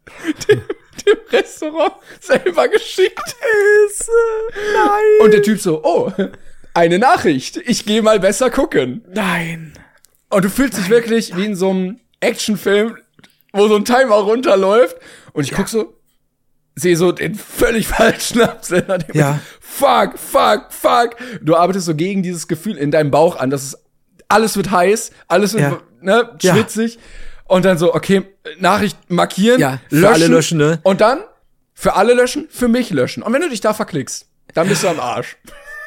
dem, dem Restaurant selber geschickt. Nein. Und der Typ so, oh, eine Nachricht, ich gehe mal besser gucken. Nein. Und du fühlst dich wirklich wie in so einem Actionfilm, wo so ein Timer runterläuft. Und ich guck so, sehe so den völlig (laughs) falschen Absender. Ja. Fuck, fuck, fuck. Du arbeitest so gegen dieses Gefühl in deinem Bauch an, dass es alles wird heiß, alles wird Ja. ne, Ja. schwitzig. Und dann so, okay, Nachricht markieren, Ja, für alle löschen, ne? Und dann für alle löschen, für mich löschen. Und wenn du dich da verklickst, dann bist du am Arsch.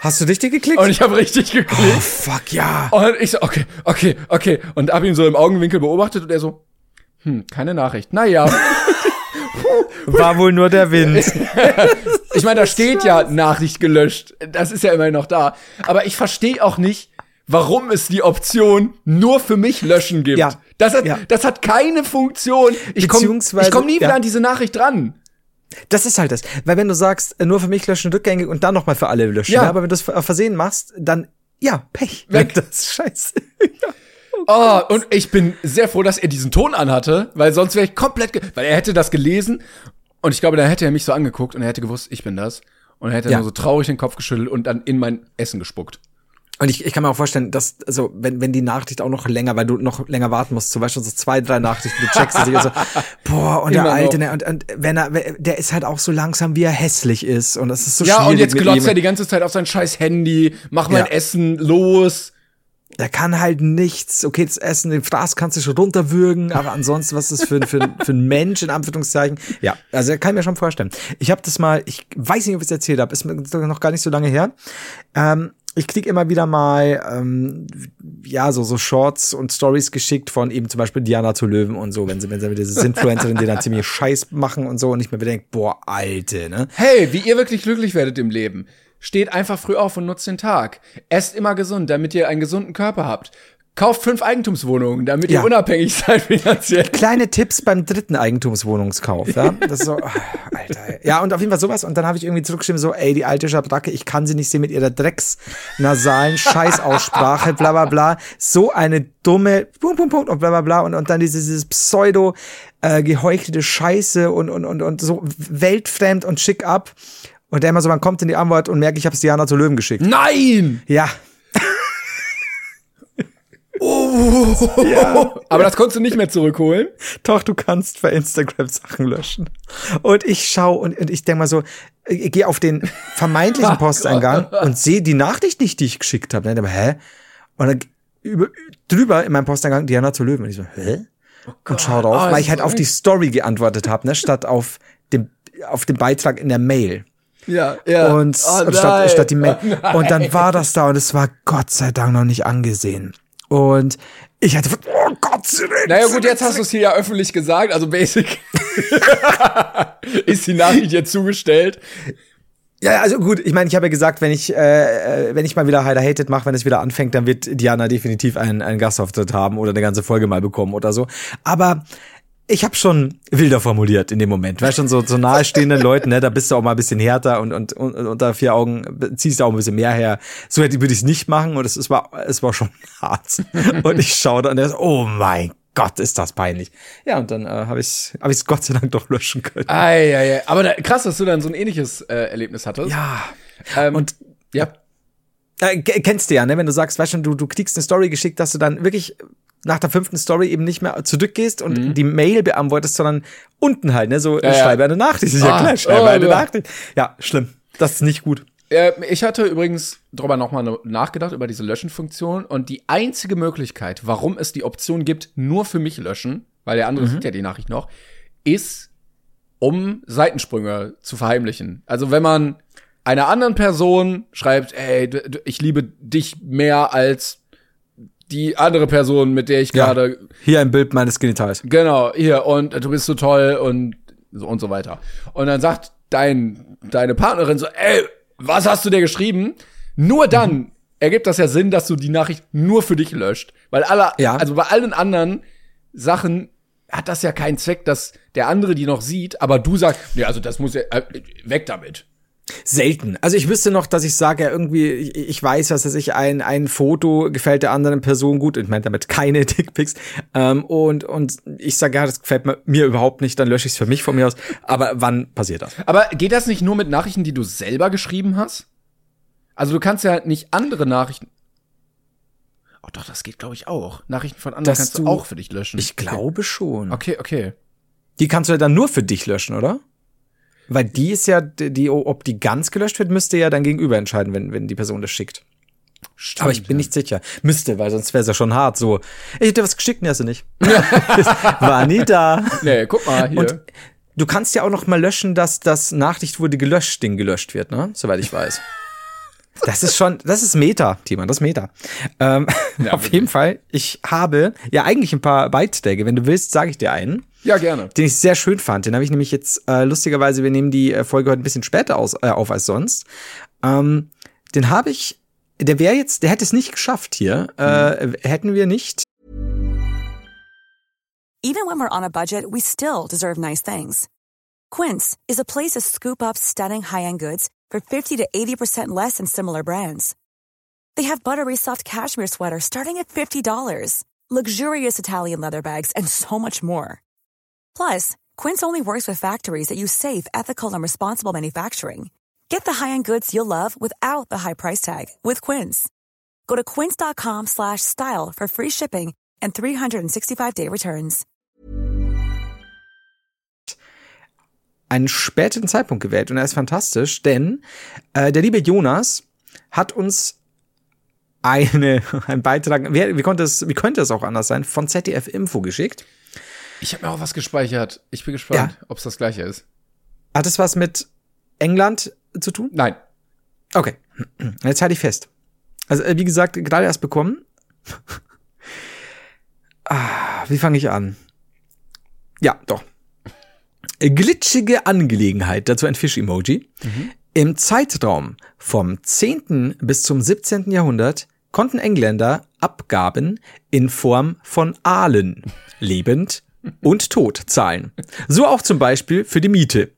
Hast du dich dir geklickt? Und ich habe richtig geklickt. oh, fuck, ja. Und ich so, okay, okay, okay. Und hab ihn so im Augenwinkel beobachtet und er so, hm, keine Nachricht. Naja. (laughs) War wohl nur der Wind. (laughs) Ich meine, da steht ja Nachricht gelöscht. Das ist ja immerhin noch da. Aber ich verstehe auch nicht, warum es die Option nur für mich löschen gibt. Ja. Das hat, Ja. das hat keine Funktion. Ich komme komm nie wieder ja. an diese Nachricht dran. Das ist halt das. Weil wenn du sagst, äh, nur für mich löschen rückgängig und dann nochmal für alle löschen. Ja. Aber wenn du es Versehen machst, dann, ja, Pech. Weg. Das ist scheiße. (laughs) ja. Oh, und ich bin sehr froh, dass er diesen Ton anhatte, weil sonst wäre ich komplett, ge weil er hätte das gelesen und ich glaube, da hätte er mich so angeguckt und er hätte gewusst, ich bin das. Und er hätte Ja. nur so traurig den Kopf geschüttelt und dann in mein Essen gespuckt. Und ich, ich kann mir auch vorstellen, dass, also, wenn, wenn die Nachricht auch noch länger, weil du noch länger warten musst, zum Beispiel so zwei, drei Nachrichten, du checkst sie und so, (laughs) boah, und der Immer Alte, noch. ne, und, und wenn er, der ist halt auch so langsam, wie er hässlich ist. Und das ist so Ja, schwierig. und jetzt glotzt er die ganze Zeit auf sein scheiß Handy, mach mein Ja. Essen los. Der kann halt nichts. Okay, das Essen, den Fraß kannst du schon runterwürgen, aber ansonsten, was ist das für, ein- für, für ein Mensch, in Anführungszeichen? Ja, also kann ich mir schon vorstellen. Ich habe das mal, ich weiß nicht, ob ich es erzählt habe, ist mir noch gar nicht so lange her. Ähm, ich krieg immer wieder mal, ähm, ja, so, so Shorts und Stories geschickt von eben zum Beispiel Diana zu Löwen und so, wenn sie, wenn sie mit diese Influencerin, die dann ziemlich (laughs) Scheiß machen und so und ich mir wieder denke, boah, Alte, ne? Hey, wie ihr wirklich glücklich werdet im Leben. Steht einfach früh auf und nutzt den Tag. Esst immer gesund, damit ihr einen gesunden Körper habt. Kauft fünf Eigentumswohnungen, damit Ja. ihr unabhängig seid finanziell. kleine Tipps beim dritten Eigentumswohnungskauf, ja. Das ist so, ah, Alter. Ja, und auf jeden Fall sowas. Und dann habe ich irgendwie zurückgeschrieben, so, ey, die alte Schabracke, ich kann sie nicht sehen mit ihrer drecksnasalen Scheißaussprache, bla bla bla. So eine dumme Punkt, Punkt, Punkt und bla bla bla. Und, und dann dieses, dieses Pseudo äh, geheuchelte Scheiße und, und, und, und so weltfremd und schick ab. Und der immer so, man kommt in die Antwort und merkt, ich habe es Diana zu Löwen geschickt. Nein! Ja, Aber das konntest du nicht mehr zurückholen. Doch, du kannst bei Instagram Sachen löschen. Und ich schau und, und ich denk mal so, ich gehe auf den vermeintlichen (laughs) Posteingang und sehe die Nachricht nicht, die ich geschickt habe. Aber hä? Und dann über, drüber in meinem Posteingang Diana zu Löwen. Und ich so, hä? und schau drauf, Oh, weil ich halt auf die Story geantwortet habe, ne? statt auf dem, auf den Beitrag in der Mail. Ja, ja. Und, Oh, und statt, statt die Mail. Oh, und dann war das da und es war Gott sei Dank noch nicht angesehen. Und ich hatte, oh Gott sei Dank. Naja gut, jetzt hast du es hier ja öffentlich gesagt, also basic (laughs) ist die Nachricht jetzt zugestellt. Ja, also gut, ich meine, ich habe ja gesagt, wenn ich, äh, äh, wenn ich mal wieder Heider Hated mache, wenn es wieder anfängt, dann wird Diana definitiv einen, einen Gastauftritt haben oder eine ganze Folge mal bekommen oder so. Aber ich habe schon wilder formuliert in dem Moment. Weil schon so, so nahestehenden Leuten, ne, da bist du auch mal ein bisschen härter und, und, und unter vier Augen ziehst du auch ein bisschen mehr her. So hätte würde ich es nicht machen und es, es war es war schon (laughs) hart. Und ich schaue da und der so, oh mein Gott, ist das peinlich. Ja, und dann äh, habe ich habe ich es Gott sei Dank doch löschen können. Ei, ei, ei. Aber da, krass, dass du dann so ein ähnliches äh, Erlebnis hattest. Ja. Ähm, Und ja. Äh, ke- kennst du ja, ne? Wenn du sagst, weißt schon, du, du kriegst eine Story geschickt, dass du dann wirklich nach der fünften Story eben nicht mehr zurückgehst und die Mail beantwortest, sondern unten halt, ne? So, Mhm. Ja, ja. schreibe eine Nachricht. Das ist ja Ah, klar, schreibe oh, eine ja. Nachricht. Ja, schlimm. Das ist nicht gut. Äh, ich hatte übrigens drüber nochmal nachgedacht, über diese Löschen-Funktion. Und die einzige Möglichkeit, warum es die Option gibt, nur für mich löschen, weil der andere Mhm. sieht ja die Nachricht noch, ist, um Seitensprünge zu verheimlichen. Also wenn man einer anderen Person schreibt, ey, ich liebe dich mehr als die andere Person, mit der ich Ja. gerade Hier ein Bild meines Genitals. Genau, hier, und du bist so toll und so und so weiter. Und dann sagt dein, deine Partnerin so, ey, was hast du dir geschrieben? Nur dann Mhm. ergibt das ja Sinn, dass du die Nachricht nur für dich löscht. Weil alle, Ja. also bei allen anderen Sachen hat das ja keinen Zweck, dass der andere die noch sieht, aber du sagst, nee, also das muss ja, äh, weg damit. Selten. Also ich wüsste noch, dass ich sage, ja, irgendwie, ich, ich weiß, was weiß ich, ein, ein Foto gefällt der anderen Person gut. Ich meine damit keine (laughs) Dickpics. Ähm, und, und ich sage, ja, das gefällt mir, überhaupt nicht, dann lösche ich es für mich von mir aus. Aber wann passiert das? Aber geht das nicht nur mit Nachrichten, die du selber geschrieben hast? Also du kannst ja nicht andere Nachrichten. Oh doch, das geht glaube ich auch. Nachrichten von anderen Dass kannst du, du- auch für dich löschen. Ich glaube schon. Okay, okay. Die kannst du ja dann nur für dich löschen, oder? Weil die ist ja, die, ob die ganz gelöscht wird, müsste ja dein Gegenüber entscheiden, wenn, wenn die Person das schickt. Stimmt, Aber ich bin ja. nicht sicher. Müsste, weil sonst wäre es ja schon hart. So, ich hätte was geschickt, nee, hast du nicht. (laughs) War nie da. Nee, guck mal hier. Und du kannst ja auch noch mal löschen, dass das Nachricht wurde gelöscht, Ding gelöscht wird, ne? Soweit ich weiß. Das ist schon, das ist Meta, Thema, das ist Meta. Ähm, Ja, (laughs) auf wirklich. jeden Fall, ich habe ja eigentlich ein paar Beiträge. Wenn du willst, sage ich dir einen. Ja, gerne. den ich sehr schön fand. Den habe ich nämlich jetzt äh, lustigerweise, wir nehmen die äh, Folge heute ein bisschen später aus, äh, auf als sonst. Ähm, den habe ich, der wäre jetzt, der hätte es nicht geschafft hier, äh, hätten wir nicht. Even when we're on a budget, we still deserve nice things. Quince is a place to scoop up stunning high-end goods for 50 to 80% less than similar brands. They have buttery soft cashmere sweaters starting at $50, luxurious Italian leather bags, and so much more. Plus, Quince only works with factories that use safe, ethical, and responsible manufacturing. Get the high-end goods you'll love without the high price tag with Quince. Go to quince.com slash style for free shipping and 365-day returns. einen späteren Zeitpunkt gewählt und er ist fantastisch, denn äh, der liebe Jonas hat uns eine, (laughs) einen Beitrag, wie, wie, konnte es, wie könnte es auch anders sein, von ZDF Info geschickt. Ich habe mir auch was gespeichert. Ich bin gespannt, ja. ob es das gleiche ist. Hat es was mit England zu tun? Nein. Okay, jetzt halte ich fest. Also, äh, wie gesagt, gerade erst bekommen. (laughs) ah, wie fange ich an? Ja, doch. Glitschige Angelegenheit, dazu ein Fisch-Emoji. Mhm. Im Zeitraum vom 10. bis zum 17. Jahrhundert konnten Engländer Abgaben in Form von Aalen, lebend und tot, zahlen. So auch zum Beispiel für die Miete.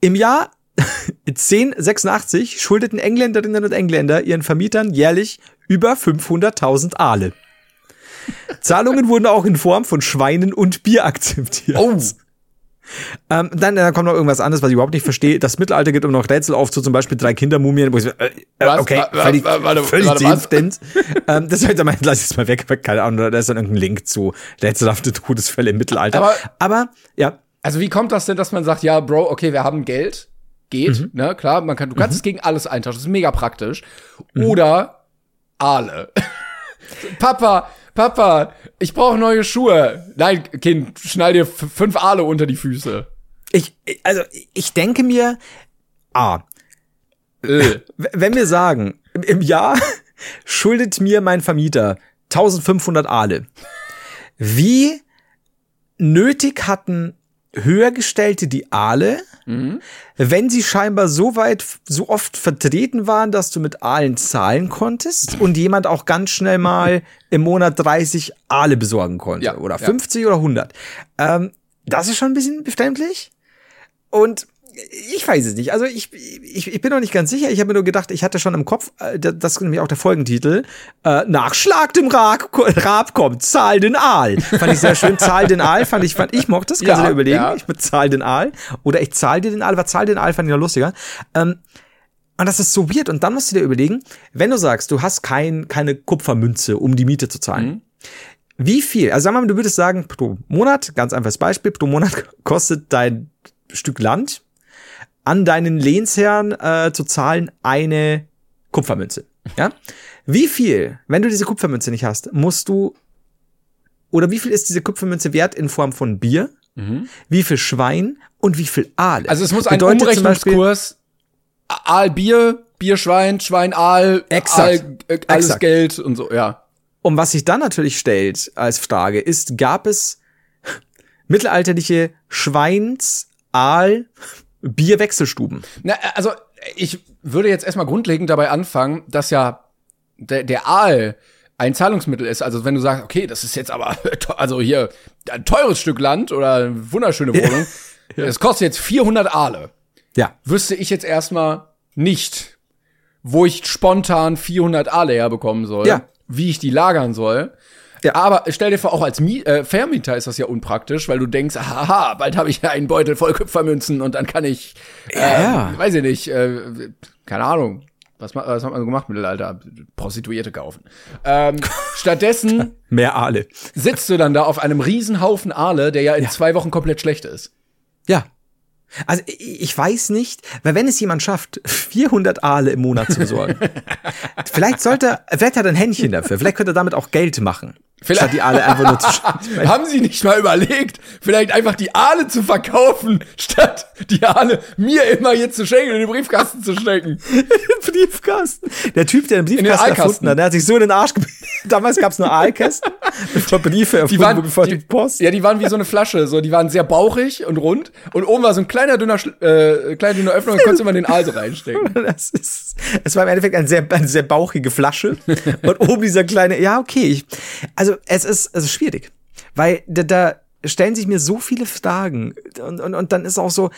Im Jahr (laughs) 1086 schuldeten Engländerinnen und Engländer ihren Vermietern jährlich über 500.000 Aale. Zahlungen wurden auch in Form von Schweinen und Bier akzeptiert. Oh. Ähm, dann, dann kommt noch irgendwas anderes, was ich überhaupt nicht verstehe. Das Mittelalter gibt immer noch Rätsel auf, so zum Beispiel drei Kindermumien, wo ich äh, äh okay, was? völlig, warte, völlig warte, ähm, Das heißt, dann lass ich es mal weg, keine Ahnung, da ist dann irgendein Link zu rätselhafte Todesfälle im Mittelalter. Aber, Aber, ja. Also wie kommt das denn, dass man sagt, ja, Bro, okay, wir haben Geld, geht, mhm. ne, klar, man kann, du kannst mhm. es gegen alles eintauschen, das ist mega praktisch. Mhm. Oder Aale. (laughs) Papa, Papa, ich brauche neue Schuhe. Nein, Kind, schnall dir fünf Aale unter die Füße. Ich, also, ich denke mir, ah, äh. wenn wir sagen, im Jahr (laughs) schuldet mir mein Vermieter 1500 Aale. Wie nötig hatten Höhergestellte die Aale, mhm. wenn sie scheinbar so weit, so oft vertreten waren, dass du mit Aalen zahlen konntest und jemand auch ganz schnell mal im Monat 30 Aale besorgen konnte ja, oder 50 ja. oder 100. Ähm, das ist schon ein bisschen befremdlich. Und ich weiß es nicht. Also ich, ich, ich bin noch nicht ganz sicher. Ich habe mir nur gedacht, ich hatte schon im Kopf, äh, das ist nämlich auch der Folgentitel, äh, Nachschlag dem Rab, Rab kommt, zahl den Aal. Fand ich sehr schön, zahl den Aal, fand ich, fand ich mochte das, kannst ja, du dir überlegen. Ja. Ich bezahl den Aal. Oder ich zahl dir den Aal, aber zahl den Aal fand ich noch lustiger. Ähm, und das ist so weird. Und dann musst du dir überlegen, wenn du sagst, du hast kein, keine Kupfermünze, um die Miete zu zahlen. Mhm. Wie viel? Also sag mal, du würdest sagen, pro Monat, ganz einfaches Beispiel, pro Monat (laughs) kostet dein Stück Land an deinen Lehnsherrn äh, zu zahlen eine Kupfermünze. Ja? Wie viel, wenn du diese Kupfermünze nicht hast, musst du oder wie viel ist diese Kupfermünze wert in Form von Bier? Mhm. Wie viel Schwein und wie viel Aal? Also es muss ein Bedeutet Umrechnungskurs Aal Bier, Bier Schwein, Schwein Aal, exakt, Aal, äh, alles exakt. Geld und so, ja. Und was sich dann natürlich stellt als Frage ist, gab es mittelalterliche Schweins, Aal, Bierwechselstuben. Na, also ich würde jetzt erstmal grundlegend dabei anfangen, dass ja der, der Aal ein Zahlungsmittel ist. Also wenn du sagst, okay, das ist jetzt aber, (laughs) also hier ein teures Stück Land oder eine wunderschöne Wohnung, (laughs) ja. das kostet jetzt 400 Aale. Ja. Wüsste ich jetzt erstmal nicht, wo ich spontan 400 Aale herbekommen soll, ja. wie ich die lagern soll. Ja. Aber stell dir vor, auch als Mie äh, Vermieter ist das ja unpraktisch, weil du denkst, haha, bald habe ich ja einen Beutel voll Kupfermünzen und dann kann ich, äh, ja. weiß ich nicht, äh, keine Ahnung, was, was hat man so gemacht mit Alter? Prostituierte kaufen. Ähm, (laughs) stattdessen mehr Aale. Sitzt du dann da auf einem Riesenhaufen Aale, der ja in ja. zwei Wochen komplett schlecht ist. Ja. Also ich weiß nicht, weil wenn es jemand schafft, 400 Aale im Monat zu besorgen, (laughs) vielleicht sollte, vielleicht hat er ein Händchen dafür, vielleicht könnte er damit auch Geld machen. Vielleicht statt die Aale einfach nur zu (laughs) Haben Sie nicht mal überlegt, vielleicht einfach die Aale zu verkaufen, statt die Aale mir immer jetzt zu schenken und in den Briefkasten zu stecken? (laughs) Briefkasten. Der Typ, der den Briefkasten den erfunden hat, der hat sich so in den Arsch (laughs) Damals gab es nur Aalkästen, bevor Briefe erfunden die waren, bevor die, die, Post. Ja, die waren wie so eine Flasche, so die waren sehr bauchig und rund und oben war so ein kleiner dünner äh, kleine dünne Öffnung, da konntest immer den Aal so reinstecken. Das ist es war im Endeffekt eine sehr eine sehr bauchige Flasche und oben dieser kleine ja, okay, ich, also es ist es ist schwierig, weil da, da stellen sich mir so viele Fragen und, und, und dann ist auch so,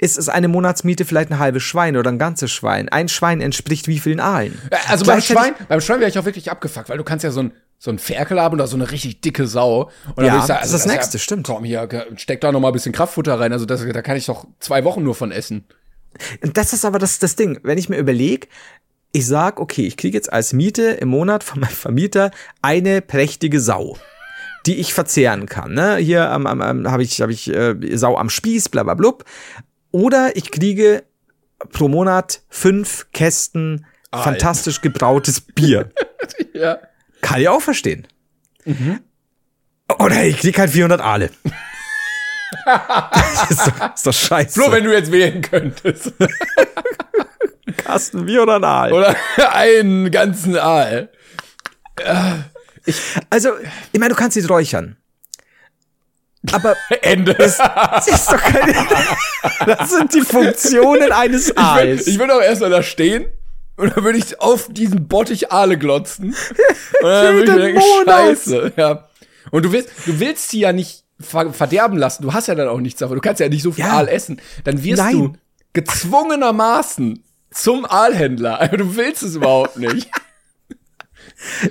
ist es eine Monatsmiete vielleicht ein halbes Schwein oder ein ganzes Schwein? Ein Schwein entspricht wie vielen Aalen? Also beim Schwein, beim Schwein wäre ich auch wirklich abgefuckt, weil du kannst ja so ein so ein Ferkel haben oder so eine richtig dicke Sau. Und Ja, ich sagen, das ist das ja- Nächste, stimmt. Komm hier, steck da noch mal ein bisschen Kraftfutter rein. Also das, da kann ich doch zwei Wochen nur von essen. Und das ist aber das, das Ding. Wenn ich mir überlege, ich sag, okay, ich kriege jetzt als Miete im Monat von meinem Vermieter eine prächtige Sau, die ich verzehren kann. Ne? Hier am, am, habe ich, hab ich äh, Sau am Spieß, bla bla blub. Oder ich kriege pro Monat fünf Kästen fantastisch gebrautes Bier. (laughs) Ja. Kann ich auch verstehen. Oder ich krieg halt 400 Aale. (laughs) das ist doch, ist doch scheiße. Flo, wenn du jetzt wählen könntest. (laughs) Kasten Bier oder ein Aal. Oder (laughs) einen ganzen Aal. Also, ich meine, du kannst sie räuchern. Aber (laughs) Ende. das ist doch keine. (laughs) Das sind die Funktionen eines Ich Aals. würde würd auch erstmal da stehen und dann würde ich auf diesen Bottich Aale glotzen. Und dann würde ich mir den denken, Monat. scheiße. Ja. Und du willst, du willst sie ja nicht ver verderben lassen. Du hast ja dann auch nichts davon. Du kannst ja nicht so viel Ja. Aal essen. Dann wirst Nein. du gezwungenermaßen zum Aalhändler. (laughs) Du willst es überhaupt nicht.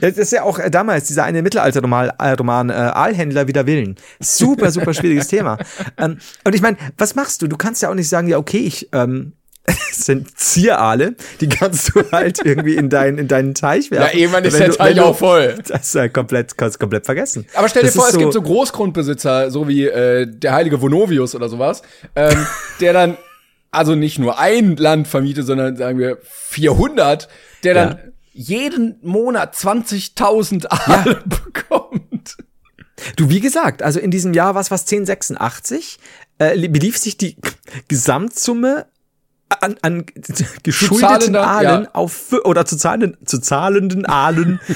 Das ist ja auch äh, damals dieser eine Mittelalterroman äh, äh, Aalhändler wider Willen. Super, super schwieriges Thema. (laughs) Ähm, und ich meine, was machst du? Du kannst ja auch nicht sagen, ja, okay, ich ähm, (laughs) das sind Zieraale, die kannst du halt irgendwie in, dein, in deinen Teich Ja, werfen. irgendwann ist der Teich du- auch voll. Das ist ja komplett, kannst du komplett vergessen. Aber stell dir Das vor, es gibt so Großgrundbesitzer, so wie äh, der heilige Vonovius oder sowas, ähm, der dann also nicht nur ein Land vermietet, sondern sagen wir 400, der dann Ja. jeden Monat 20.000 Aale (laughs) bekommt. Du, wie gesagt, also in diesem Jahr, was was 1086, äh, belief sich die Gesamtsumme an, an (laughs) geschuldeten Aalen ja. auf oder zu zahlenden, zu zahlenden Aalen (laughs)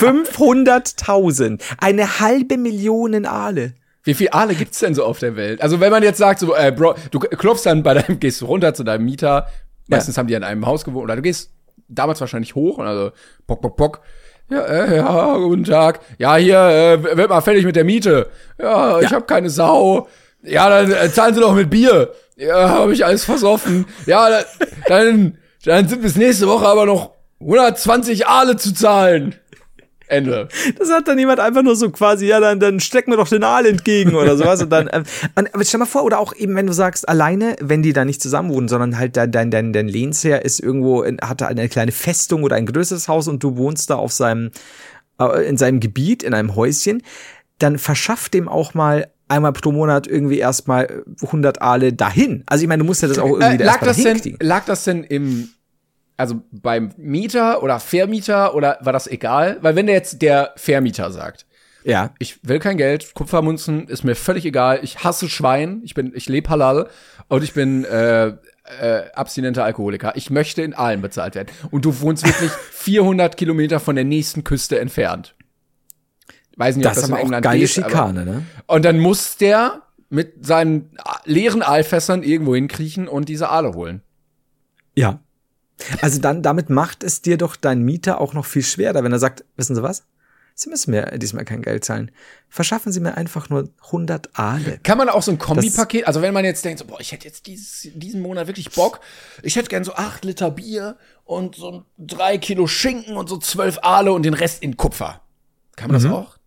500.000. Eine halbe Million Aale. Wie viel Aale gibt's denn so auf der Welt? Also wenn man jetzt sagt, so, äh, Bro, du klopfst dann bei deinem, gehst du runter zu deinem Mieter, meistens haben die in einem Haus gewohnt, oder du gehst damals wahrscheinlich hoch und also bock, bock, bock. Ja, äh, ja, guten Tag. Ja, hier, äh, wird mal fertig mit der Miete. Ja, ich Ja. habe keine Sau. Ja, dann äh, zahlen Sie doch mit Bier. Ja, habe ich alles versoffen. Ja, dann, dann, dann sind bis nächste Woche aber noch 120 Aale zu zahlen. Ende. Das hat dann jemand einfach nur so quasi, ja, dann, dann stecken wir doch den Aal entgegen oder sowas. Und dann, ähm, und, aber stell mal vor, oder auch eben, wenn du sagst, alleine, wenn die da nicht zusammen wohnen, sondern halt dein, dein, dein, dein Lehnsherr ist irgendwo, in, hat da eine kleine Festung oder ein größeres Haus und du wohnst da auf seinem, äh, in seinem Gebiet, in einem Häuschen, dann verschafft dem auch mal einmal pro Monat irgendwie erstmal 100 Aale dahin. Also ich meine, du musst ja das auch irgendwie Äh, lag, erstmal das denn, lag das denn im, also beim Mieter oder Vermieter oder war das egal? Weil wenn der jetzt der Vermieter sagt, Ja. ich will kein Geld, Kupfermunzen ist mir völlig egal, ich hasse Schwein, ich bin, ich lebe halal und ich bin äh, äh, abstinenter Alkoholiker. Ich möchte in Aalen bezahlt werden. Und du wohnst wirklich (laughs) 400 Kilometer von der nächsten Küste entfernt. Weiß nicht, Das ob ist das in England geile geht, aber- Schikane, ne? Und dann muss der mit seinen leeren Aalfässern irgendwo hinkriechen und diese Aale holen. Ja. Also dann, damit macht es dir doch dein Mieter auch noch viel schwerer, wenn er sagt, wissen Sie was? Sie müssen mir diesmal kein Geld zahlen. Verschaffen Sie mir einfach nur 100 Aale. Kann man auch so ein Kombipaket, also wenn man jetzt denkt, so, boah, ich hätte jetzt dieses, diesen Monat wirklich Bock, ich hätte gern so acht Liter Bier und so drei Kilo Schinken und so zwölf Aale und den Rest in Kupfer. Kann man das auch?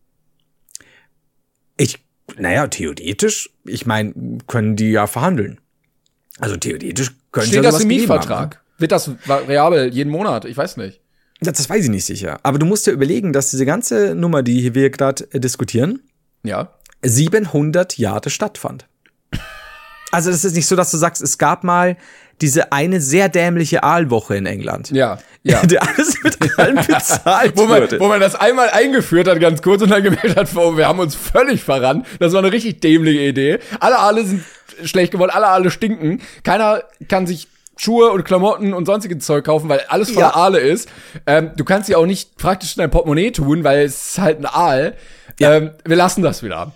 Ich, naja, theoretisch, ich meine, können die ja verhandeln. Also theoretisch können sie Steht ja das im Mietvertrag? Wird das variabel jeden Monat? Ich weiß nicht. Das, das weiß ich nicht sicher. Aber du musst dir überlegen, dass diese ganze Nummer, die wir gerade äh, diskutieren, Ja. 700 Jahre stattfand. Also das ist nicht so, dass du sagst, es gab mal diese eine sehr dämliche Aalwoche in England. Ja. Ja. (laughs) Der alles mit allem (laughs) bezahlt Wo man, wurde. wo man das einmal eingeführt hat, ganz kurz, und dann gemerkt hat, oh, wir haben uns völlig verrannt. Das war eine richtig dämliche Idee. Alle Aale sind schlecht geworden, alle Aale stinken. Keiner kann sich Schuhe und Klamotten und sonstiges Zeug kaufen, weil alles voller Ja. Aale ist. Ähm, du kannst sie auch nicht praktisch in dein Portemonnaie tun, weil es ist halt ein Aal. Ja. Ähm, wir lassen das wieder.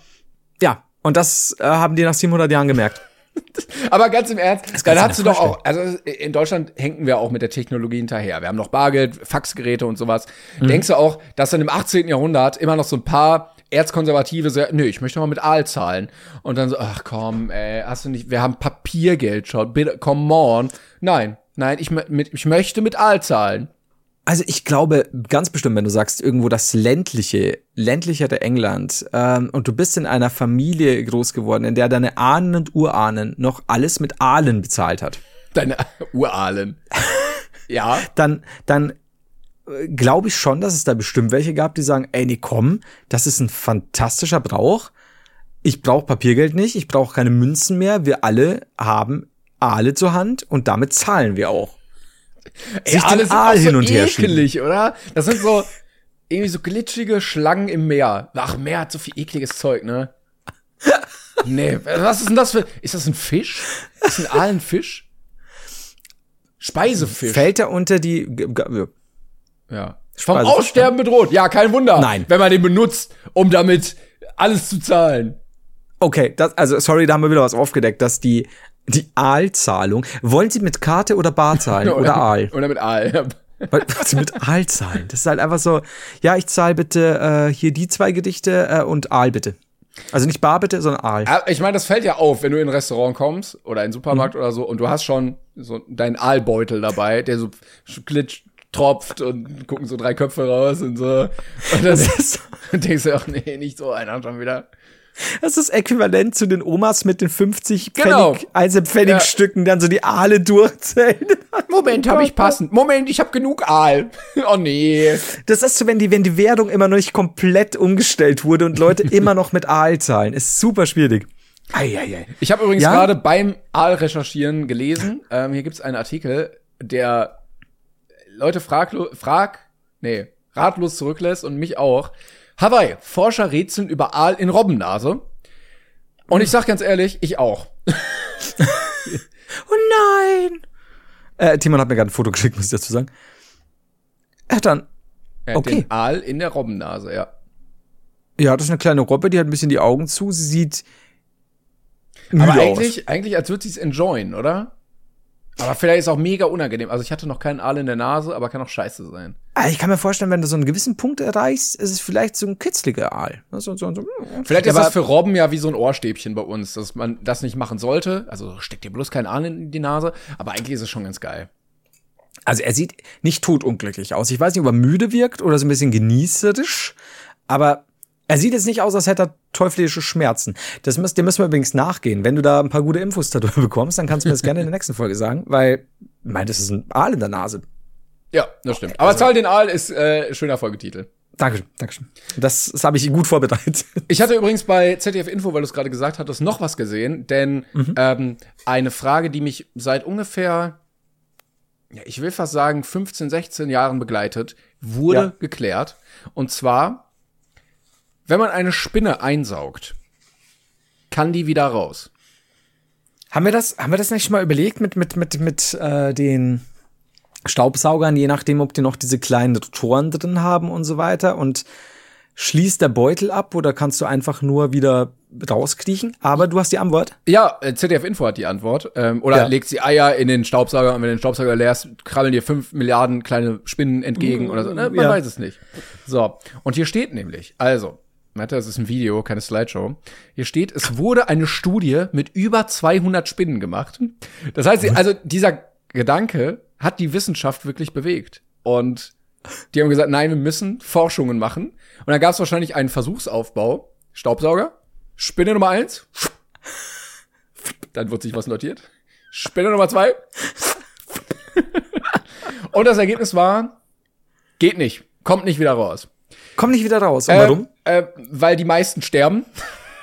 Ja, und das äh, haben die nach 700 Jahren gemerkt. (laughs) Aber ganz im Ernst, dann kannst hast du doch auch, also in Deutschland hängen wir auch mit der Technologie hinterher. Wir haben noch Bargeld, Faxgeräte und sowas. Mhm. Denkst du auch, dass dann im 18. Jahrhundert immer noch so ein paar Erzkonservative sagen, nö, ich möchte mal mit Aal zahlen. Und dann so, ach komm, ey, hast du nicht, wir haben Papiergeld schon, bitte, come on. Nein, nein, ich, mit, ich möchte mit Aal zahlen. Also ich glaube ganz bestimmt, wenn du sagst, irgendwo das ländliche, ländlichere England ähm, und du bist in einer Familie groß geworden, in der deine Ahnen und Urahnen noch alles mit Aalen bezahlt hat. Deine (laughs) Urahlen. (laughs) ja. Dann, dann glaube ich schon, dass es da bestimmt welche gab, die sagen, ey, nee, komm, das ist ein fantastischer Brauch. Ich brauche Papiergeld nicht, ich brauche keine Münzen mehr. Wir alle haben Aale zur Hand und damit zahlen wir auch. Ey, alles Aal hin so und her ekelig, oder? Das sind so irgendwie so glitschige Schlangen im Meer. Ach, Meer hat so viel ekliges Zeug, ne? (laughs) nee, was ist denn das für Ist das ein Fisch? Ist ein Aal ein Fisch? Speisefisch. Fällt er unter die ja. Vom Aussterben bedroht. Ja, kein Wunder. Nein. Wenn man den benutzt, um damit alles zu zahlen. Okay, das, also sorry, da haben wir wieder was aufgedeckt, dass die die Aalzahlung. Wollen Sie mit Karte oder Bar zahlen (laughs) oder, oder Aal? Oder mit Aal. Was Sie mit Aal zahlen? Das ist halt einfach so, ja, ich zahle bitte äh, hier die zwei Gedichte äh, und Aal bitte. Also nicht Bar bitte, sondern Aal. Ich meine, das fällt ja auf, wenn du in ein Restaurant kommst oder in einen Supermarkt mhm. oder so und du hast schon so deinen Aalbeutel dabei, der so glitscht, tropft und gucken so drei Köpfe raus und so. Und dann (laughs) denkst du auch, nee, nicht so einer schon wieder. Das ist äquivalent zu den Omas mit den 50 genau. Pfennig, Einzelpfennigstücken, ja. dann so die Aale durchzählen. (laughs) Moment, habe ich passend. Moment, ich habe genug Aal. (laughs) Oh nee. Das ist so, wenn die, wenn die Währung immer noch nicht komplett umgestellt wurde und Leute immer noch mit Aal zahlen. Ist super schwierig. Eieiei. Ich habe übrigens ja? gerade beim Aal-Recherchieren gelesen, ähm, hier gibt's einen Artikel, der Leute frag, frag, nee, ratlos zurücklässt und mich auch. Hawaii, Forscher rätseln über Aal in Robbennase. Und ich sag ganz ehrlich, ich auch. (laughs) oh nein! Äh, Timon hat mir gerade ein Foto geschickt, muss ich dazu sagen. Er hat dann. Er okay. Den Aal in der Robbennase, ja. Ja, das ist eine kleine Robbe, die hat ein bisschen die Augen zu. Sie sieht. Aber eigentlich, aus. eigentlich, als würde sie es enjoyen, oder? Aber vielleicht ist es auch mega unangenehm. Also ich hatte noch keinen Aal in der Nase, aber kann auch scheiße sein. Also ich kann mir vorstellen, wenn du so einen gewissen Punkt erreichst, ist es vielleicht so ein kitzliger Aal. So, so, so. Vielleicht ist das für Robben ja wie so ein Ohrstäbchen bei uns, dass man das nicht machen sollte. Also steckt dir bloß keinen Aal in die Nase, aber eigentlich ist es schon ganz geil. Also er sieht nicht totunglücklich aus. Ich weiß nicht, ob er müde wirkt oder so ein bisschen genießerisch, aber er sieht jetzt nicht aus, als hätte er teuflische Schmerzen. Das müssen, dem müssen wir übrigens nachgehen. Wenn du da ein paar gute Infos darüber (laughs) bekommst, dann kannst du mir das gerne in der nächsten Folge sagen, weil, ich meine, das ist ein Aal in der Nase. Ja, das stimmt. Aber also, Zahl den Aal ist äh, schöner Folgetitel. Dankeschön, Dankeschön. Das, das habe ich gut vorbereitet. (laughs) Ich hatte übrigens bei ZDF Info, weil du es gerade gesagt hattest, noch was gesehen, denn mhm. ähm, eine Frage, die mich seit ungefähr, ja, ich will fast sagen, 15, 16 Jahren begleitet, wurde ja. geklärt. Und zwar, wenn man eine Spinne einsaugt, kann die wieder raus. Haben wir das, haben wir das nicht schon mal überlegt mit, mit, mit, mit äh, den Staubsaugern, je nachdem, ob die noch diese kleinen Rotoren drin haben und so weiter und schließt der Beutel ab oder kannst du einfach nur wieder rauskriechen? Aber du hast die Antwort. Ja, äh, ZDF Info hat die Antwort. Ähm, oder ja. legt sie Eier in den Staubsauger und wenn du den Staubsauger leerst, krabbeln dir fünf Milliarden kleine Spinnen entgegen mm, oder so. Ne, man ja. weiß es nicht. So, und hier steht nämlich, also, das ist ein Video, keine Slideshow. Hier steht, es wurde eine Studie mit über 200 Spinnen gemacht. Das heißt, also dieser Gedanke hat die Wissenschaft wirklich bewegt. Und die haben gesagt, nein, wir müssen Forschungen machen. Und dann gab es wahrscheinlich einen Versuchsaufbau. Staubsauger, Spinne Nummer eins. Dann wird sich was notiert. Spinne Nummer zwei. Und das Ergebnis war, geht nicht, kommt nicht wieder raus. Kommt nicht wieder raus. Und äh, warum? Äh, weil die meisten sterben.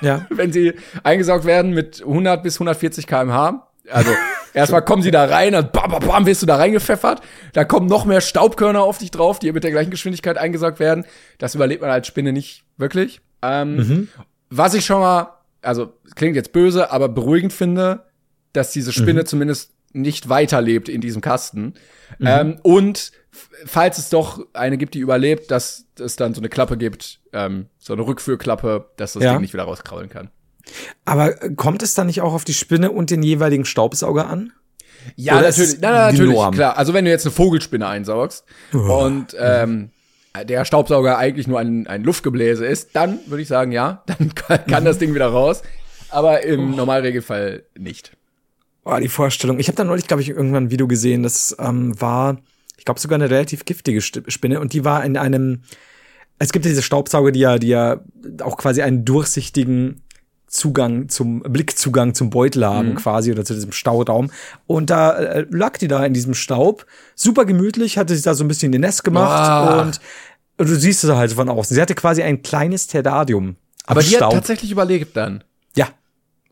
Ja. (laughs) wenn sie eingesaugt werden mit 100 bis 140 kmh. Also (laughs) erstmal kommen sie da rein, dann bam, bam, bam, wirst du da reingepfeffert. Da kommen noch mehr Staubkörner auf dich drauf, die mit der gleichen Geschwindigkeit eingesaugt werden. Das überlebt man als Spinne nicht wirklich. Ähm, mhm. Was ich schon mal, also klingt jetzt böse, aber beruhigend finde, dass diese Spinne mhm. zumindest nicht weiterlebt in diesem Kasten. Mhm. Ähm, und falls es doch eine gibt, die überlebt, dass es dann so eine Klappe gibt, ähm, so eine Rückführklappe, dass das ja. Ding nicht wieder rauskraulen kann. Aber kommt es dann nicht auch auf die Spinne und den jeweiligen Staubsauger an? Ja, Oder natürlich, na, na, natürlich, klar. Also wenn du jetzt eine Vogelspinne einsaugst oh. und ähm, der Staubsauger eigentlich nur ein, ein Luftgebläse ist, dann würde ich sagen, ja, (laughs) dann kann, kann das Ding wieder raus. Aber im oh. Normalregelfall nicht. Oh, die Vorstellung. Ich habe da neulich, glaube ich, irgendwann ein Video gesehen, das ähm, war Ich glaube sogar eine relativ giftige Spinne. Und die war in einem. Es gibt ja diese Staubsauger, die ja, die ja auch quasi einen durchsichtigen Zugang zum Blickzugang zum Beutel haben mhm. quasi oder zu diesem Stauraum und da äh, lag die da in diesem Staub super gemütlich hatte sich da so ein bisschen in Nest gemacht ah. und du siehst es halt von außen sie hatte quasi ein kleines Terrarium aber die Staub. hat tatsächlich überlebt dann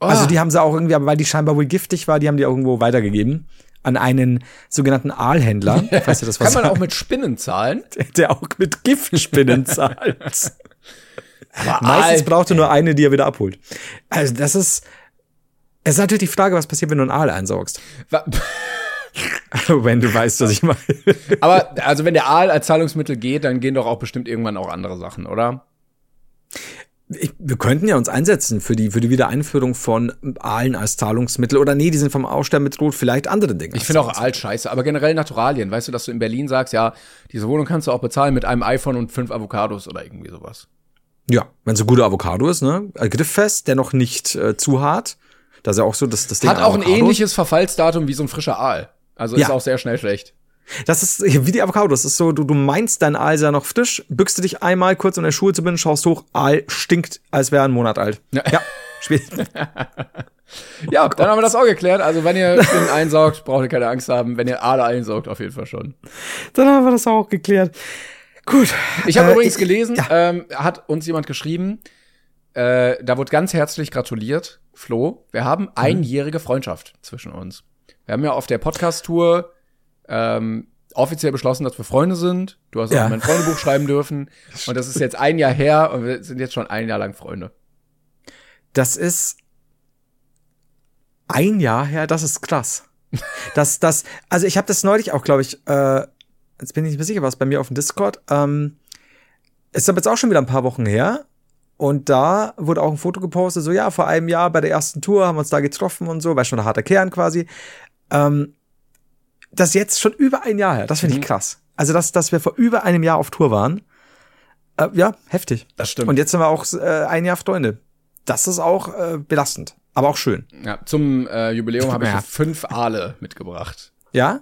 oh. also die haben sie auch irgendwie aber weil die scheinbar wohl giftig war die haben die irgendwo weitergegeben an einen sogenannten Aalhändler. (laughs) Falls ihr das was Kann man auch mit Spinnen zahlen? (laughs) Der, der auch mit Giftspinnen zahlt. (laughs) Aber Meistens Aal, braucht er nur eine, die er wieder abholt. Also das ist, es ist natürlich die Frage, was passiert, wenn du einen Aal einsaugst. wenn du weißt, was ich meine. Aber also wenn der Aal als Zahlungsmittel geht, dann gehen doch auch bestimmt irgendwann auch andere Sachen, oder? Ich, wir könnten ja uns einsetzen für die, für die Wiedereinführung von Aalen als Zahlungsmittel. Oder nee, die sind vom Aussterben bedroht, vielleicht andere Dinge. Ich finde auch Aal scheiße, aber generell Naturalien. Weißt du, dass du in Berlin sagst, ja, diese Wohnung kannst du auch bezahlen mit einem iPhone und fünf Avocados oder irgendwie sowas. Ja, wenn es ein guter Avocado ist, ne? Grifffest, der noch nicht äh, zu hart. Das ist ja auch so, dass das Ding Hat auch ein ähnliches Verfallsdatum wie so ein frischer Aal. Also ja. ist auch sehr schnell schlecht. Das ist wie die Avocado. Das ist so, du, du meinst dein Aal sei noch frisch, bückst du dich einmal kurz in der Schuhe zu binden, schaust hoch, Aal stinkt, als wäre ein Monat alt. Ja, ja schwierig. (laughs) ja, oh dann haben wir das auch geklärt. Also wenn ihr Spinnen einsaugt, braucht ihr keine Angst haben. Wenn ihr Aale einsaugt, auf jeden Fall schon. Dann haben wir das auch geklärt. Gut. Ich habe äh, übrigens gelesen, ja. ähm, hat uns jemand geschrieben, äh, da wurde ganz herzlich gratuliert, Flo. Wir haben mhm. einjährige Freundschaft zwischen uns. Wir haben ja auf der Podcast-Tour ähm, offiziell beschlossen, dass wir Freunde sind. Du hast ja. auch mein Freundebuch schreiben dürfen. (laughs) Und das ist jetzt ein Jahr her und wir sind jetzt schon ein Jahr lang Freunde. Das ist ein Jahr her, das ist krass. (laughs) das, das, also ich habe das neulich auch, glaube ich, äh, jetzt bin ich nicht mehr sicher, was bei mir auf dem Discord. Ähm, ist aber jetzt auch schon wieder ein paar Wochen her. Und da wurde auch ein Foto gepostet, so ja, vor einem Jahr bei der ersten Tour haben wir uns da getroffen und so, war schon ein harter Kern quasi. Ähm, das jetzt schon über ein Jahr her, das finde ich mhm. krass. Also, dass, dass wir vor über einem Jahr auf Tour waren. Äh, ja, heftig. Das stimmt. Und jetzt sind wir auch äh, ein Jahr Freunde. Das ist auch äh, belastend, aber auch schön. Ja, zum äh, Jubiläum habe ich fünf Aale mitgebracht. Ja?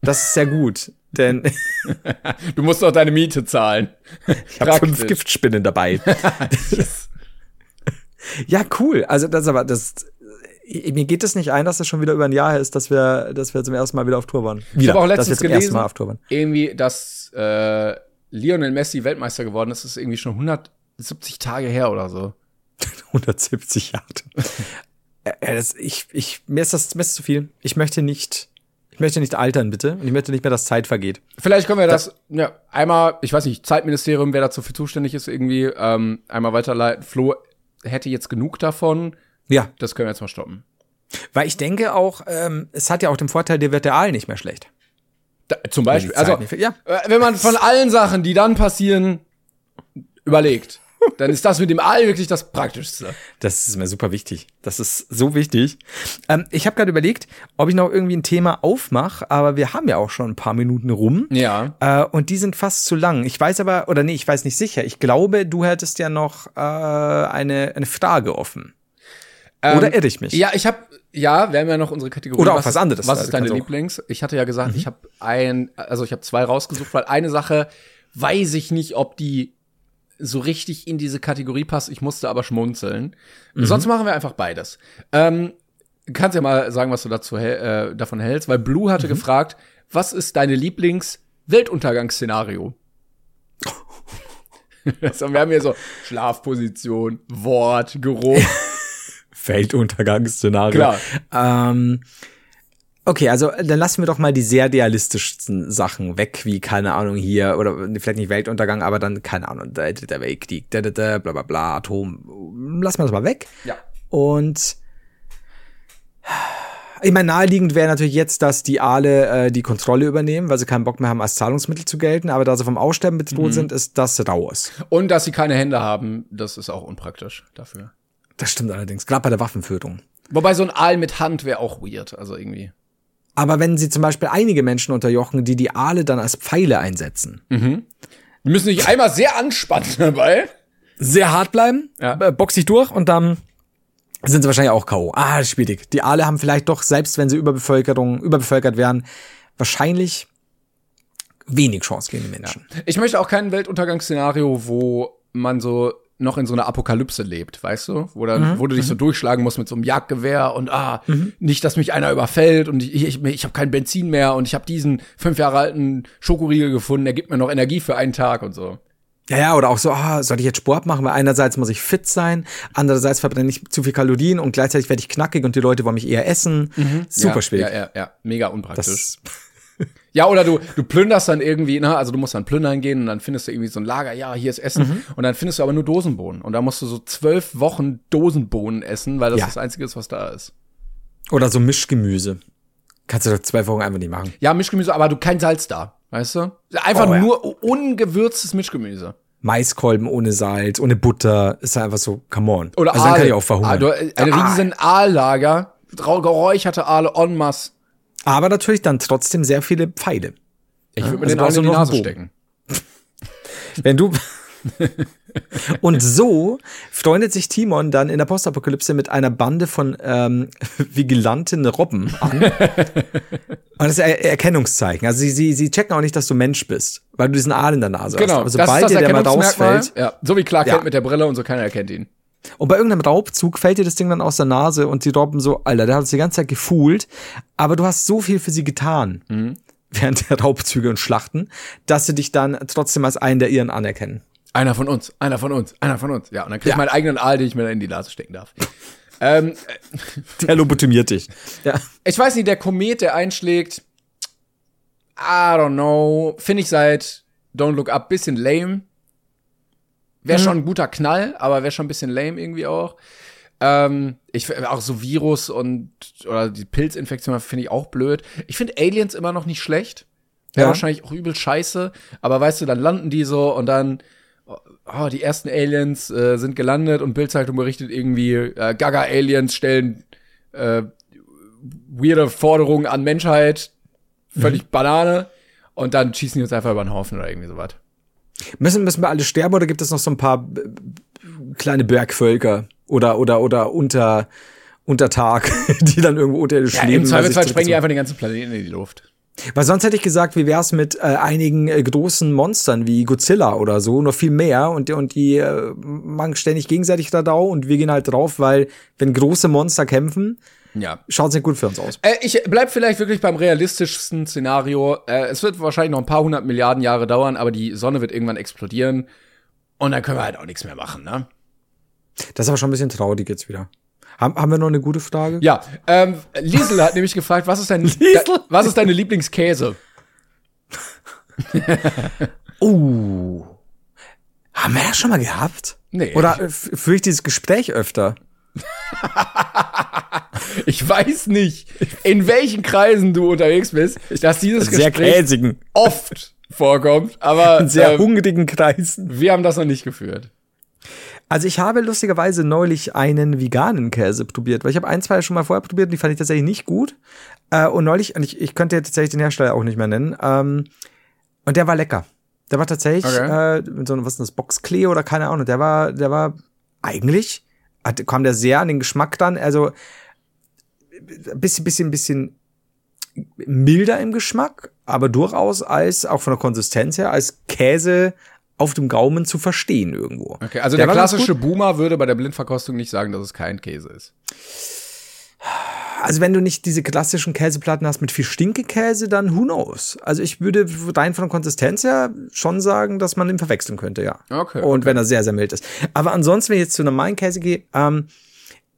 Das ist sehr gut. (laughs) Denn du musst auch deine Miete zahlen. Ich habe fünf Giftspinnen dabei. (laughs) ja, cool. Also das aber das mir geht es nicht ein, dass es schon wieder über ein Jahr ist, dass wir, dass wir zum ersten Mal wieder auf Tour waren. Wieder, ich habe auch letztens gelesen, Mal auf Tour waren. irgendwie, dass äh, Lionel Messi Weltmeister geworden ist. Das ist irgendwie schon 170 Tage her oder so. (laughs) 170 Jahre. (laughs) äh, das, ich, ich, mir ist das, mir ist zu viel. Ich möchte nicht ich möchte nicht altern, bitte. Und ich möchte nicht mehr, dass Zeit vergeht. Vielleicht können wir das, das ja, einmal, ich weiß nicht, Zeitministerium, wer dazu für zuständig ist, irgendwie, ähm, einmal weiterleiten. Flo hätte jetzt genug davon. Ja. Das können wir jetzt mal stoppen. Weil ich denke auch, ähm, es hat ja auch den Vorteil, dir wird der Aal nicht mehr schlecht. Da, zum Beispiel, also, ja. Äh, wenn man von allen Sachen, die dann passieren, überlegt dann ist das mit dem Aal wirklich das Praktischste. Das ist mir super wichtig. Das ist so wichtig. Ähm, ich habe gerade überlegt, ob ich noch irgendwie ein Thema aufmache, aber wir haben ja auch schon ein paar Minuten rum. Ja. Äh, und die sind fast zu lang. Ich weiß aber, oder nee, ich weiß nicht sicher. Ich glaube, du hättest ja noch äh, eine, eine Frage offen. Ähm, oder irre ich mich? Ja, ich habe ja, wir haben ja noch unsere Kategorie. Oder auch was, was anderes. Was ist deine Lieblings? Ich hatte ja gesagt, mhm. ich habe ein, also ich habe zwei rausgesucht, weil eine Sache weiß ich nicht, ob die so richtig in diese Kategorie passt. Ich musste aber schmunzeln. Mhm. Sonst machen wir einfach beides. Ähm, kannst ja mal sagen, was du dazu äh, davon hältst, weil Blue hatte mhm. gefragt, was ist deine Lieblings-Weltuntergangsszenario? (laughs) (laughs) also, wir haben hier so Schlafposition, Wort, Geruch. (laughs) Weltuntergangsszenario. Klar. Ähm, Okay, also dann lassen wir doch mal die sehr realistischsten Sachen weg, wie, keine Ahnung, hier, oder vielleicht nicht Weltuntergang, aber dann, keine Ahnung, der, der Weltkrieg, da, da, da, bla bla bla, Atom. Lassen wir das mal weg. Ja. Und ich meine, naheliegend wäre natürlich jetzt, dass die Aale äh, die Kontrolle übernehmen, weil sie keinen Bock mehr haben, als Zahlungsmittel zu gelten, aber da sie vom Aussterben bedroht mhm. sind, ist das raus. Und dass sie keine Hände haben, das ist auch unpraktisch dafür. Das stimmt allerdings, gerade bei der Waffenführung. Wobei so ein Aal mit Hand wäre auch weird, also irgendwie. Aber wenn sie zum Beispiel einige Menschen unterjochen, die die Aale dann als Pfeile einsetzen. Mhm. Die müssen sich einmal sehr anspannen dabei. Sehr hart bleiben, ja. Äh, box sich durch und dann sind sie wahrscheinlich auch K.O. Ah, schwierig. Die Aale haben vielleicht doch, selbst wenn sie Überbevölkerung, überbevölkert wären, wahrscheinlich wenig Chance gegen die Menschen. Ja. Ich möchte auch kein Weltuntergangsszenario, wo man so noch in so einer Apokalypse lebt, weißt du? Wo, dann, mhm. wo du dich so mhm. durchschlagen musst mit so einem Jagdgewehr und ah, mhm. nicht, dass mich einer überfällt und ich, ich, ich habe kein Benzin mehr und ich habe diesen fünf Jahre alten Schokoriegel gefunden, der gibt mir noch Energie für einen Tag und so. Ja, ja, oder auch so, ah, soll ich jetzt Sport machen? Weil einerseits muss ich fit sein, andererseits verbrenne ich zu viel Kalorien und gleichzeitig werde ich knackig und die Leute wollen mich eher essen. Mhm. Super ja, schwierig. Ja, ja, ja, mega unpraktisch. Das (laughs) ja, oder du, du plünderst dann irgendwie, ne, also du musst dann plündern gehen und dann findest du irgendwie so ein Lager, ja, hier ist Essen. Mhm. Und dann findest du aber nur Dosenbohnen. Und da musst du so zwölf Wochen Dosenbohnen essen, weil das ja. das Einzige ist, was da ist. Oder so Mischgemüse. Kannst du doch zwei Wochen einfach nicht machen. Ja, Mischgemüse, aber du kein Salz da, weißt du? Einfach oh, ja. nur ungewürztes Mischgemüse. Maiskolben ohne Salz, ohne Butter, ist einfach so, come on. Oder also Aal. dann kann ich auch verhungern. Ah, ein riesen Aallager, geräucherte Aale en masse. Aber natürlich dann trotzdem sehr viele Pfeile. Ich würde mir also den auch in die Nase stecken. (laughs) Wenn du (laughs) und so freundet sich Timon dann in der Postapokalypse mit einer Bande von ähm, (laughs) vigilanten Robben an. und das ist er Erkennungszeichen. Also sie, sie, sie checken auch nicht, dass du Mensch bist, weil du diesen Aal in der Nase genau, hast. Aber sobald dir der mal rausfällt. Ja, so wie Clark ja. Kent mit der Brille und so keiner erkennt ihn. Und bei irgendeinem Raubzug fällt dir das Ding dann aus der Nase und die Robben so, Alter, der hat uns die ganze Zeit gefühlt, aber du hast so viel für sie getan mhm. während der Raubzüge und Schlachten, dass sie dich dann trotzdem als einen der ihren anerkennen. Einer von uns, einer von uns, einer von uns. Ja, und dann krieg ich ja. meinen eigenen Aal, den ich mir dann in die Nase stecken darf. ähm, (laughs) der lobotomiert dich. (laughs) Ja. Ich weiß nicht, der Komet, der einschlägt, I don't know, finde ich seit Don't Look Up bisschen lame. Wäre mhm. schon ein guter Knall, aber wäre schon ein bisschen lame irgendwie auch. Ähm, ich auch so Virus und oder die Pilzinfektion finde ich auch blöd. Ich finde Aliens immer noch nicht schlecht. Wäre ja. wahrscheinlich auch übel scheiße, aber weißt du, dann landen die so und dann oh, die ersten Aliens äh, sind gelandet und Bildzeitung berichtet irgendwie äh, Gaga Aliens stellen äh, weirde Forderungen an Menschheit, völlig mhm. Banane und dann schießen die uns einfach über den Haufen oder irgendwie sowas. Müssen, müssen wir alle sterben oder gibt es noch so ein paar kleine Bergvölker oder, oder, oder unter, unter Tag, (laughs) die dann irgendwo unterirdisch ja, leben? Im Zweifelsfall sprengen die einfach den ganzen Planeten in die Luft. Weil sonst hätte ich gesagt, wie wär's mit äh, einigen äh, großen Monstern wie Godzilla oder so, noch viel mehr und, und die äh, machen ständig gegenseitig Radau und wir gehen halt drauf, weil wenn große Monster kämpfen, ja. Schaut sehr gut für uns aus. Äh, ich bleib vielleicht wirklich beim realistischsten Szenario. Äh, es wird wahrscheinlich noch ein paar hundert Milliarden Jahre dauern, aber die Sonne wird irgendwann explodieren. Und dann können wir halt auch nichts mehr machen, ne? Das ist aber schon ein bisschen traurig jetzt wieder. Haben, haben wir noch eine gute Frage? Ja. Ähm, Liesel hat nämlich gefragt, was ist dein, (laughs) was ist deine Lieblingskäse? (laughs) uh. Haben wir das schon mal gehabt? Nee. Oder führe ich dieses Gespräch öfter? (laughs) ich weiß nicht, in welchen Kreisen du unterwegs bist, dass dieses sehr Gespräch käsigen. oft vorkommt, aber in sehr ähm, hungrigen Kreisen. Wir haben das noch nicht geführt. Also ich habe lustigerweise neulich einen veganen Käse probiert, weil ich habe ein, zwei schon mal vorher probiert und die fand ich tatsächlich nicht gut. Äh, und neulich, und ich, ich könnte jetzt tatsächlich den Hersteller auch nicht mehr nennen, ähm, und der war lecker. Der war tatsächlich okay. äh, mit so einem, was ist das, Boxklee oder keine Ahnung, der war, der war eigentlich hat, kam der sehr an den Geschmack dann, also bisschen, bisschen, bisschen milder im Geschmack, aber durchaus als, auch von der Konsistenz her, als Käse auf dem Gaumen zu verstehen irgendwo. Okay, also der, der klassische Boomer würde bei der Blindverkostung nicht sagen, dass es kein Käse ist. Also wenn du nicht diese klassischen Käseplatten hast mit viel Stinkekäse, dann who knows? Also ich würde rein von der Konsistenz her schon sagen, dass man ihn verwechseln könnte, ja. Okay. Und okay. wenn er sehr, sehr mild ist. Aber ansonsten, wenn ich jetzt zu normalen Käse gehe, ähm,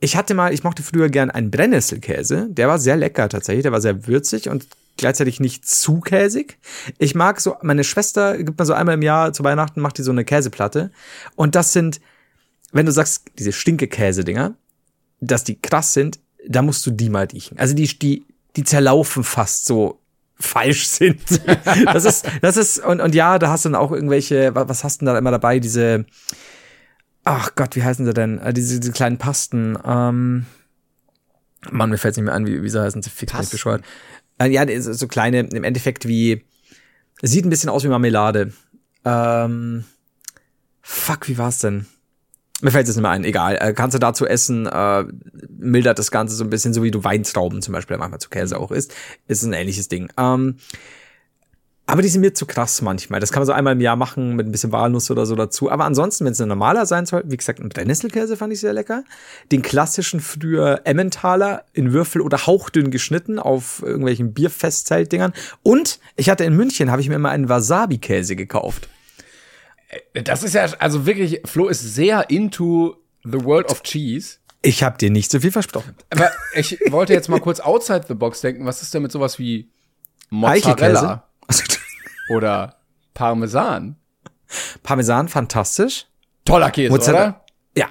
ich hatte mal, ich mochte früher gern einen Brennnesselkäse. Der war sehr lecker tatsächlich. Der war sehr würzig und gleichzeitig nicht zu käsig. Ich mag so, meine Schwester gibt mir so einmal im Jahr zu Weihnachten, macht die so eine Käseplatte. Und das sind, wenn du sagst, diese Stinkekäse-Dinger, dass die krass sind, da musst du die mal riechen. Also die, die, die zerlaufen fast so falsch (laughs) sind. das ist, das ist, und, und ja, da hast du dann auch irgendwelche, was hast du denn da immer dabei? Diese, ach Gott, wie heißen sie denn? Äh, diese, diese kleinen Pasten, ähm, Mann, mir fällt nicht mehr an, wie, wie sie heißen, sie fix nicht bescheuert. Äh, ja, so kleine, im Endeffekt wie, sieht ein bisschen aus wie Marmelade. Ähm, fuck, wie war's denn? Mir fällt es nicht mehr ein, egal. Äh, kannst du dazu essen, äh, mildert das Ganze so ein bisschen, so wie du Weintrauben zum Beispiel manchmal zu Käse auch isst. Ist ein ähnliches Ding. Ähm, Aber die sind mir zu krass manchmal. Das kann man so einmal im Jahr machen mit ein bisschen Walnuss oder so dazu. Aber ansonsten, wenn es ein normaler sein soll, wie gesagt, ein Brennnesselkäse fand ich sehr lecker. Den klassischen früher Emmentaler in Würfel oder hauchdünn geschnitten auf irgendwelchen Bierfestzeltdingern. Und ich hatte in München, habe ich mir mal einen Wasabi-Käse gekauft. Das ist ja, also wirklich, Flo ist sehr into the world of cheese. Ich habe dir nicht so viel versprochen. Aber ich wollte jetzt mal kurz outside the box denken. Was ist denn mit sowas wie Mozzarella oder Parmesan? Parmesan, fantastisch. Toller Käse, Mozzarella. oder? Ja.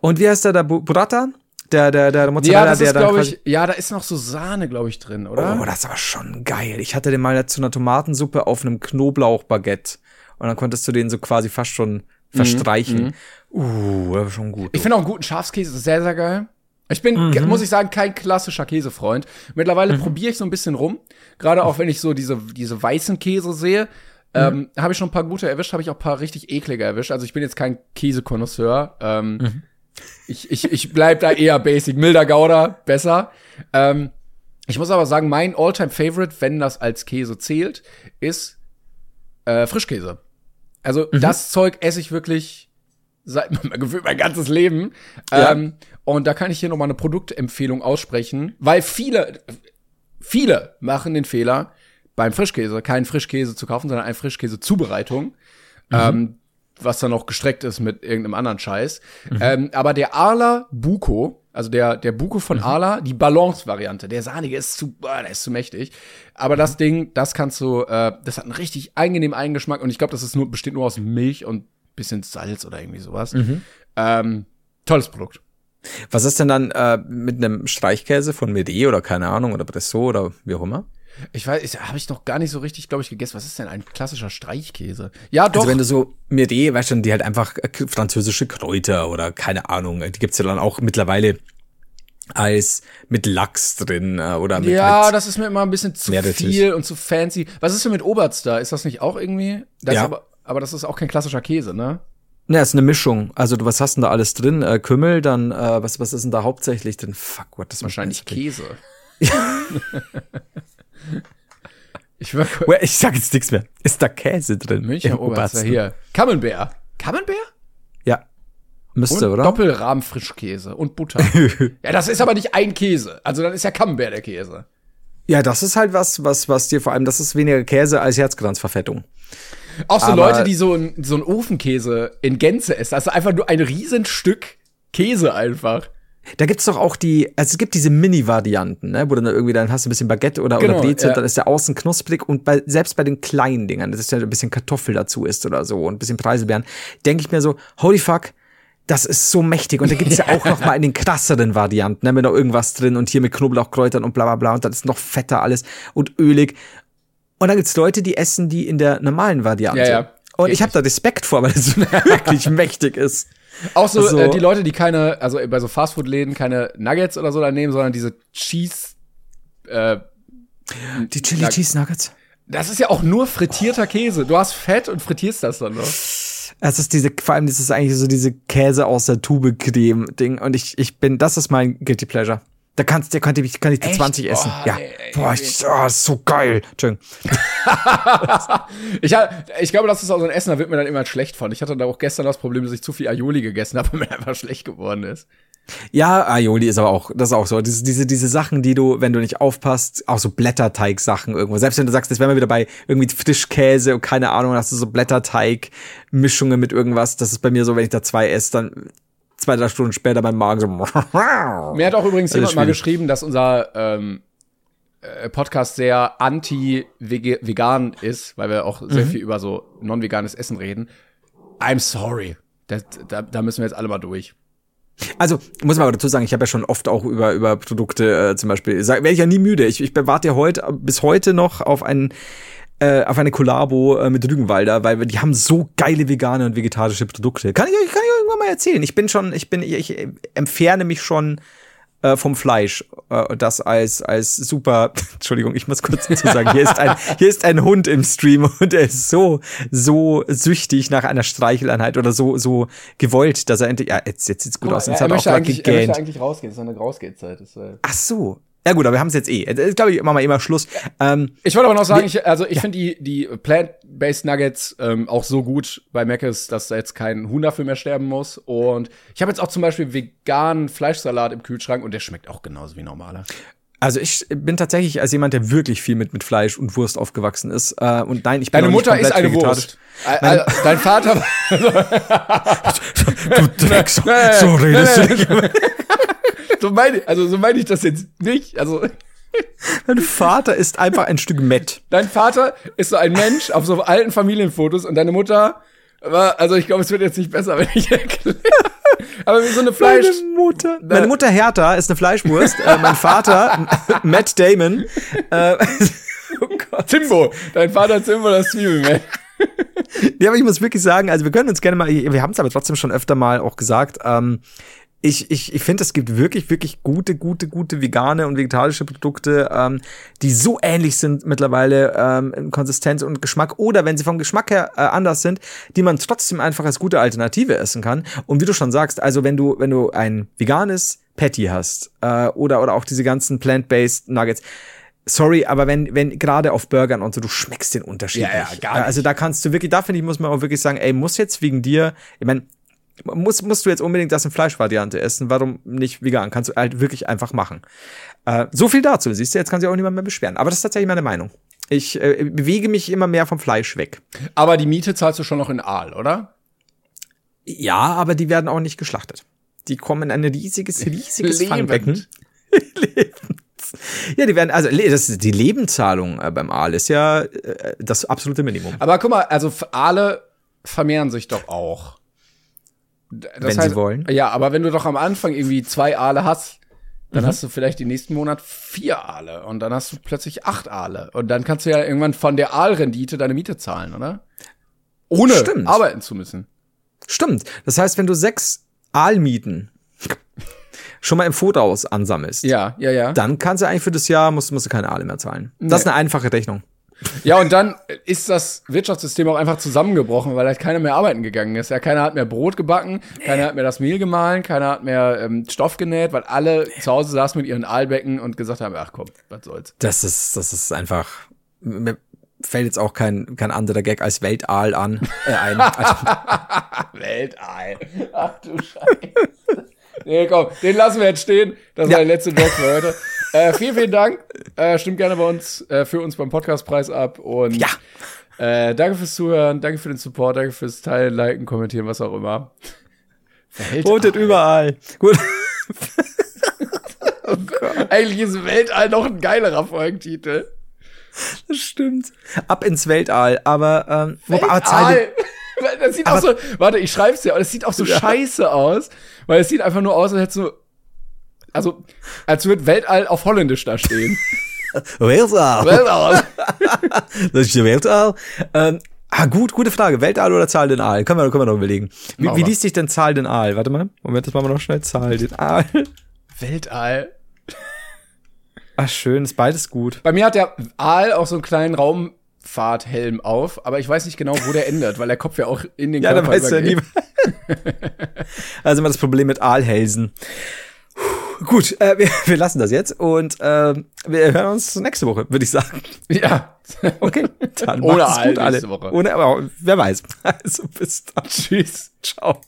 Und wie heißt der, der Burrata? Der, der, der Mozzarella, Ja, das der ist, dann glaube quasi- ich, ja, da ist noch so Sahne, glaube ich, drin, oder? Oh, das war schon geil. Ich hatte den mal zu einer Tomatensuppe auf einem Knoblauchbaguette. Und dann konntest du den so quasi fast schon verstreichen. Uh, das war schon gut. Ich finde auch einen guten Schafskäse sehr, sehr geil. Ich bin, Mhm. muss ich sagen, kein klassischer Käsefreund. Mittlerweile probiere ich so ein bisschen rum. Gerade auch wenn ich so diese, diese weißen Käse sehe, ähm, habe ich schon ein paar gute erwischt, habe ich auch ein paar richtig eklige erwischt. Also ich bin jetzt kein Käsekonnoisseur. Ähm, Ich, ich, ich bleib da eher basic. Milder Gouda, besser. Ähm, ich muss aber sagen, mein Alltime favorite wenn das als Käse zählt, ist äh, Frischkäse. Also das Zeug esse ich wirklich seit (laughs) gefühlt mein ganzes Leben. Ja. Ähm, und da kann ich hier noch mal eine Produktempfehlung aussprechen, weil viele, viele machen den Fehler, beim Frischkäse keinen Frischkäse zu kaufen, sondern eine Frischkäse-Zubereitung, ähm, was dann noch gestreckt ist mit irgendeinem anderen Scheiß. Ähm, aber der Arla Buko, also der, der Buko von Arla, die Balance-Variante, der sahnige ist zu, boah, der ist zu mächtig. Aber das Ding, das kannst du, äh, das hat einen richtig angenehmen Eigengeschmack und ich glaube, das ist nur, besteht nur aus Milch und bisschen Salz oder irgendwie sowas. Ähm, tolles Produkt. Was ist denn dann äh, mit einem Streichkäse von Mede oder keine Ahnung oder Bressot oder wie auch immer? Ich weiß, habe ich noch gar nicht so richtig, glaube ich, gegessen. Was ist denn ein klassischer Streichkäse? Ja, doch. Also wenn du so Mede, weißt du, die halt einfach äh, französische Kräuter oder keine Ahnung, die gibt's ja dann auch mittlerweile als mit Lachs drin äh, oder mit ja, halt, das ist mir immer ein bisschen zu viel und zu fancy. Was ist denn mit Oberst da? Ist das nicht auch irgendwie? Das Ja. aber, aber das ist auch kein klassischer Käse, ne? Ne, ist eine Mischung. Also du, was hast denn da alles drin? Äh, Kümmel, dann äh, was was ist denn da hauptsächlich drin? Fuck, what das Wahrscheinlich Käse. (laughs) ich war Well, ich sag jetzt nichts mehr. Ist da Käse drin? Münchner Im Oberster hier. Camembert. Camembert? Ja. Müsste, Und oder? Doppelrahmfrischkäse und Butter. (laughs) ja, das ist aber nicht ein Käse. Also dann ist ja Camembert der Käse. Ja, das ist halt was, was, was dir vor allem, das ist weniger Käse als Herzkranzverfettung. Auch so Aber- Leute, die so ein, so ein Ofenkäse in Gänze essen. Also einfach nur ein Riesenstück Käse einfach. Da gibt's doch auch die, also es gibt diese Mini-Varianten, ne, wo du dann irgendwie, dann hast du ein bisschen Baguette oder, Genau, oder Brezel, ja. dann ist der außen knusprig und bei, selbst bei den kleinen Dingern, das ist ja ein bisschen Kartoffel dazu ist oder so und ein bisschen Preiselbeeren, denke ich mir so, holy fuck, das ist so mächtig. Und da gibt's ja (laughs) auch noch mal in den krasseren Varianten, ne, mit noch irgendwas drin und hier mit Knoblauchkräutern und bla bla bla und dann ist noch fetter alles und ölig. Und dann gibt's Leute, die essen die in der normalen Variante. Ja, ja. Und ich habe da Respekt vor, weil es (laughs) wirklich mächtig ist. Auch so Also- äh, die Leute, die keine, also bei so Fastfood-Läden keine Nuggets oder so da nehmen, sondern diese Cheese. Äh, Die Chili Na- Cheese Nuggets. das ist ja auch nur frittierter Käse. Du hast Fett und frittierst das dann noch. Es ist diese, vor allem, das ist eigentlich so diese Käse aus der Tube Creme Ding. Und ich, ich bin, das ist mein Guilty Pleasure. Da kannst, der könnte ich, kann ich zu Echt? 20 essen. Oh, ja. nee, ey, Boah, ich, oh, so geil. Entschuldigung. (laughs) Ich, ich glaube, das ist auch so ein Essen, da wird mir dann immer schlecht von. Ich hatte da auch gestern das Problem, dass ich zu viel Aioli gegessen habe und mir einfach schlecht geworden ist. Ja, Aioli ist aber auch, das ist auch so. Diese, diese, diese Sachen, die du, wenn du nicht aufpasst, auch so Blätterteig-Sachen irgendwo. Selbst wenn du sagst, das wären wir wieder bei irgendwie Frischkäse und keine Ahnung, hast du so Blätterteig-Mischungen mit irgendwas. Das ist bei mir so, wenn ich da zwei esse, dann zwei, drei Stunden später mein Magen so. (laughs) Mir hat auch übrigens jemand mal geschrieben, dass unser ähm, äh, Podcast sehr anti-vegan ist, weil wir auch sehr Mhm. viel über so non-veganes Essen reden. I'm sorry. Das, da, da müssen wir jetzt alle mal durch. Also, muss man aber dazu sagen, ich habe ja schon oft auch über, über Produkte äh, zum Beispiel, werde ich ja nie müde. Ich, ich warte ja heute, bis heute noch auf einen äh, auf eine Kollabo äh, mit Rügenwalder, weil wir, die haben so geile vegane und vegetarische Produkte. Kann ich euch, kann ich irgendwann mal erzählen. Ich bin schon, ich bin, ich, ich entferne mich schon äh, vom Fleisch. Äh, das als, als super, (laughs) Entschuldigung, ich muss kurz dazu sagen, hier ist ein, hier ist ein Hund im Stream und er ist so, so süchtig nach einer Streicheleinheit oder so, so gewollt, dass er endlich, ja, jetzt, jetzt sieht's gut aus, jetzt er, hat er auch gerade eigentlich, er möchte gegähnt. eigentlich rausgehen. Das ist eine Rausgehzeit. Äh, Ach so. Ja gut, aber wir haben es jetzt eh. Ich glaube, ich machen wir immer Schluss. Ähm, ich wollte aber noch sagen, ich, also ich ja. finde die, die Plant-Based Nuggets ähm, auch so gut bei Mc's, dass da jetzt kein Huhn dafür mehr sterben muss. Und ich habe jetzt auch zum Beispiel veganen Fleischsalat im Kühlschrank und der schmeckt auch genauso wie normaler. Also ich bin tatsächlich als jemand, der wirklich viel mit, mit Fleisch und Wurst aufgewachsen ist. Äh, und nein, ich bin Deine Mutter ist eine Wurst. Meine Dein Vater. (laughs) du Dreck, so, so redest du nicht. So meine, also so meine ich das jetzt nicht. Also Dein Vater ist einfach ein Stück Mett. Dein Vater ist so ein Mensch auf so alten Familienfotos und deine Mutter war, also ich glaube, es wird jetzt nicht besser, wenn ich erkläre. Aber wie so eine Fleisch. Meine Mutter, meine Mutter Hertha ist eine Fleischwurst. äh, mein Vater (laughs) Matt Damon. Äh, oh Gott. Timbo, dein Vater Timbo, das Zwiebelmehl. ja, aber ich muss wirklich sagen, also wir können uns gerne mal, wir haben es aber trotzdem schon öfter mal auch gesagt, ähm, ich, ich, ich finde, es gibt wirklich, wirklich gute, gute, gute vegane und vegetarische Produkte, ähm, die so ähnlich sind mittlerweile ähm, in Konsistenz und Geschmack oder wenn sie vom Geschmack her äh, anders sind, die man trotzdem einfach als gute Alternative essen kann. Und wie du schon sagst, also wenn du, wenn du ein veganes Patty hast äh, oder, oder auch diese ganzen plant-based Nuggets, sorry, aber wenn, wenn gerade auf Burgern und so, du schmeckst den Unterschied ja, nicht. Ja, gar nicht. Also da kannst du wirklich, da finde ich, muss man auch wirklich sagen, ey, muss jetzt wegen dir, ich meine, muss, musst du jetzt unbedingt das in Fleischvariante essen? Warum nicht vegan? Kannst du halt wirklich einfach machen. Äh, so viel dazu. Siehst du, jetzt kann sich auch niemand mehr beschweren. Aber das ist tatsächlich meine Meinung. Ich äh, bewege mich immer mehr vom Fleisch weg. Aber die Miete zahlst du schon noch in Aal, oder? Ja, aber die werden auch nicht geschlachtet. Die kommen in ein riesiges, riesiges Lebend. Fangbecken. (laughs) Ja, die werden, also das ist die Lebenszahlung äh, beim Aal ist ja äh, das absolute Minimum. Aber guck mal, also Aale vermehren sich doch auch. Das wenn heißt, sie wollen. Ja, aber wenn du doch am Anfang irgendwie zwei Aale hast, dann mhm. hast du vielleicht den nächsten Monat vier Aale und dann hast du plötzlich acht Aale und dann kannst du ja irgendwann von der Aalrendite deine Miete zahlen, oder? Ohne Stimmt. arbeiten zu müssen. Stimmt. Das heißt, wenn du sechs Aalmieten schon mal im Voraus ansammelst, ja, ja, ja, dann kannst du eigentlich für das Jahr musst, musst du keine Aale mehr zahlen. Das nee. ist eine einfache Rechnung. Ja, und dann ist das Wirtschaftssystem auch einfach zusammengebrochen, weil halt keiner mehr arbeiten gegangen ist. Ja, keiner hat mehr Brot gebacken, keiner hat mehr das Mehl gemahlen, keiner hat mehr ähm, Stoff genäht, weil alle zu Hause saßen mit ihren Aalbecken und gesagt haben, ach komm, was soll's. Das ist, das ist einfach, mir fällt jetzt auch kein, kein anderer Gag als Weltaal an, äh, ein. (laughs) Weltaal. Ach du Scheiße. Nee, komm, den lassen wir jetzt stehen. Das ja. war der letzte Joke für heute. Äh, vielen, vielen Dank. Äh, stimmt gerne bei uns, äh, für uns beim Podcastpreis ab. Und ja. äh, danke fürs Zuhören, danke für den Support, danke fürs Teilen, Liken, Kommentieren, was auch immer. Votet überall. Gut. (laughs) oh Eigentlich ist Weltall noch ein geilerer Folgentitel. Das stimmt. Ab ins Weltall, aber ähm, Weltall. aber (laughs) das sieht aber, auch so, warte, ich schreib's dir, aber das sieht auch so ja. scheiße aus, weil es sieht einfach nur aus, als hättest du also, als würde Weltall auf Holländisch da stehen. (laughs) Weltall. Weltall. (laughs) das ist der Weltall. Ähm, ah, gut, gute Frage. Weltall oder Zahl den Aal? Können wir, können wir noch überlegen. Wie, wie liest sich denn Zahl den Aal? Warte mal. Moment, das machen wir noch schnell. Zahl den Aal. (laughs) Weltall. Ach, schön. Ist beides gut. Bei mir hat der Aal auch so einen kleinen Raumfahrthelm auf, aber ich weiß nicht genau, wo der endet, weil der Kopf ja auch in den ja, Körper Ja, da weißt du ja nie. also immer das Problem mit Aalhälsen. Gut, äh, wir, (laughs) wir lassen das jetzt und äh, wir hören uns nächste Woche, würde ich sagen. Ja. (laughs) Okay. Dann Ohne gut alle. Woche. Ohne, aber wer weiß. (laughs) Also bis dann. Tschüss. Ciao.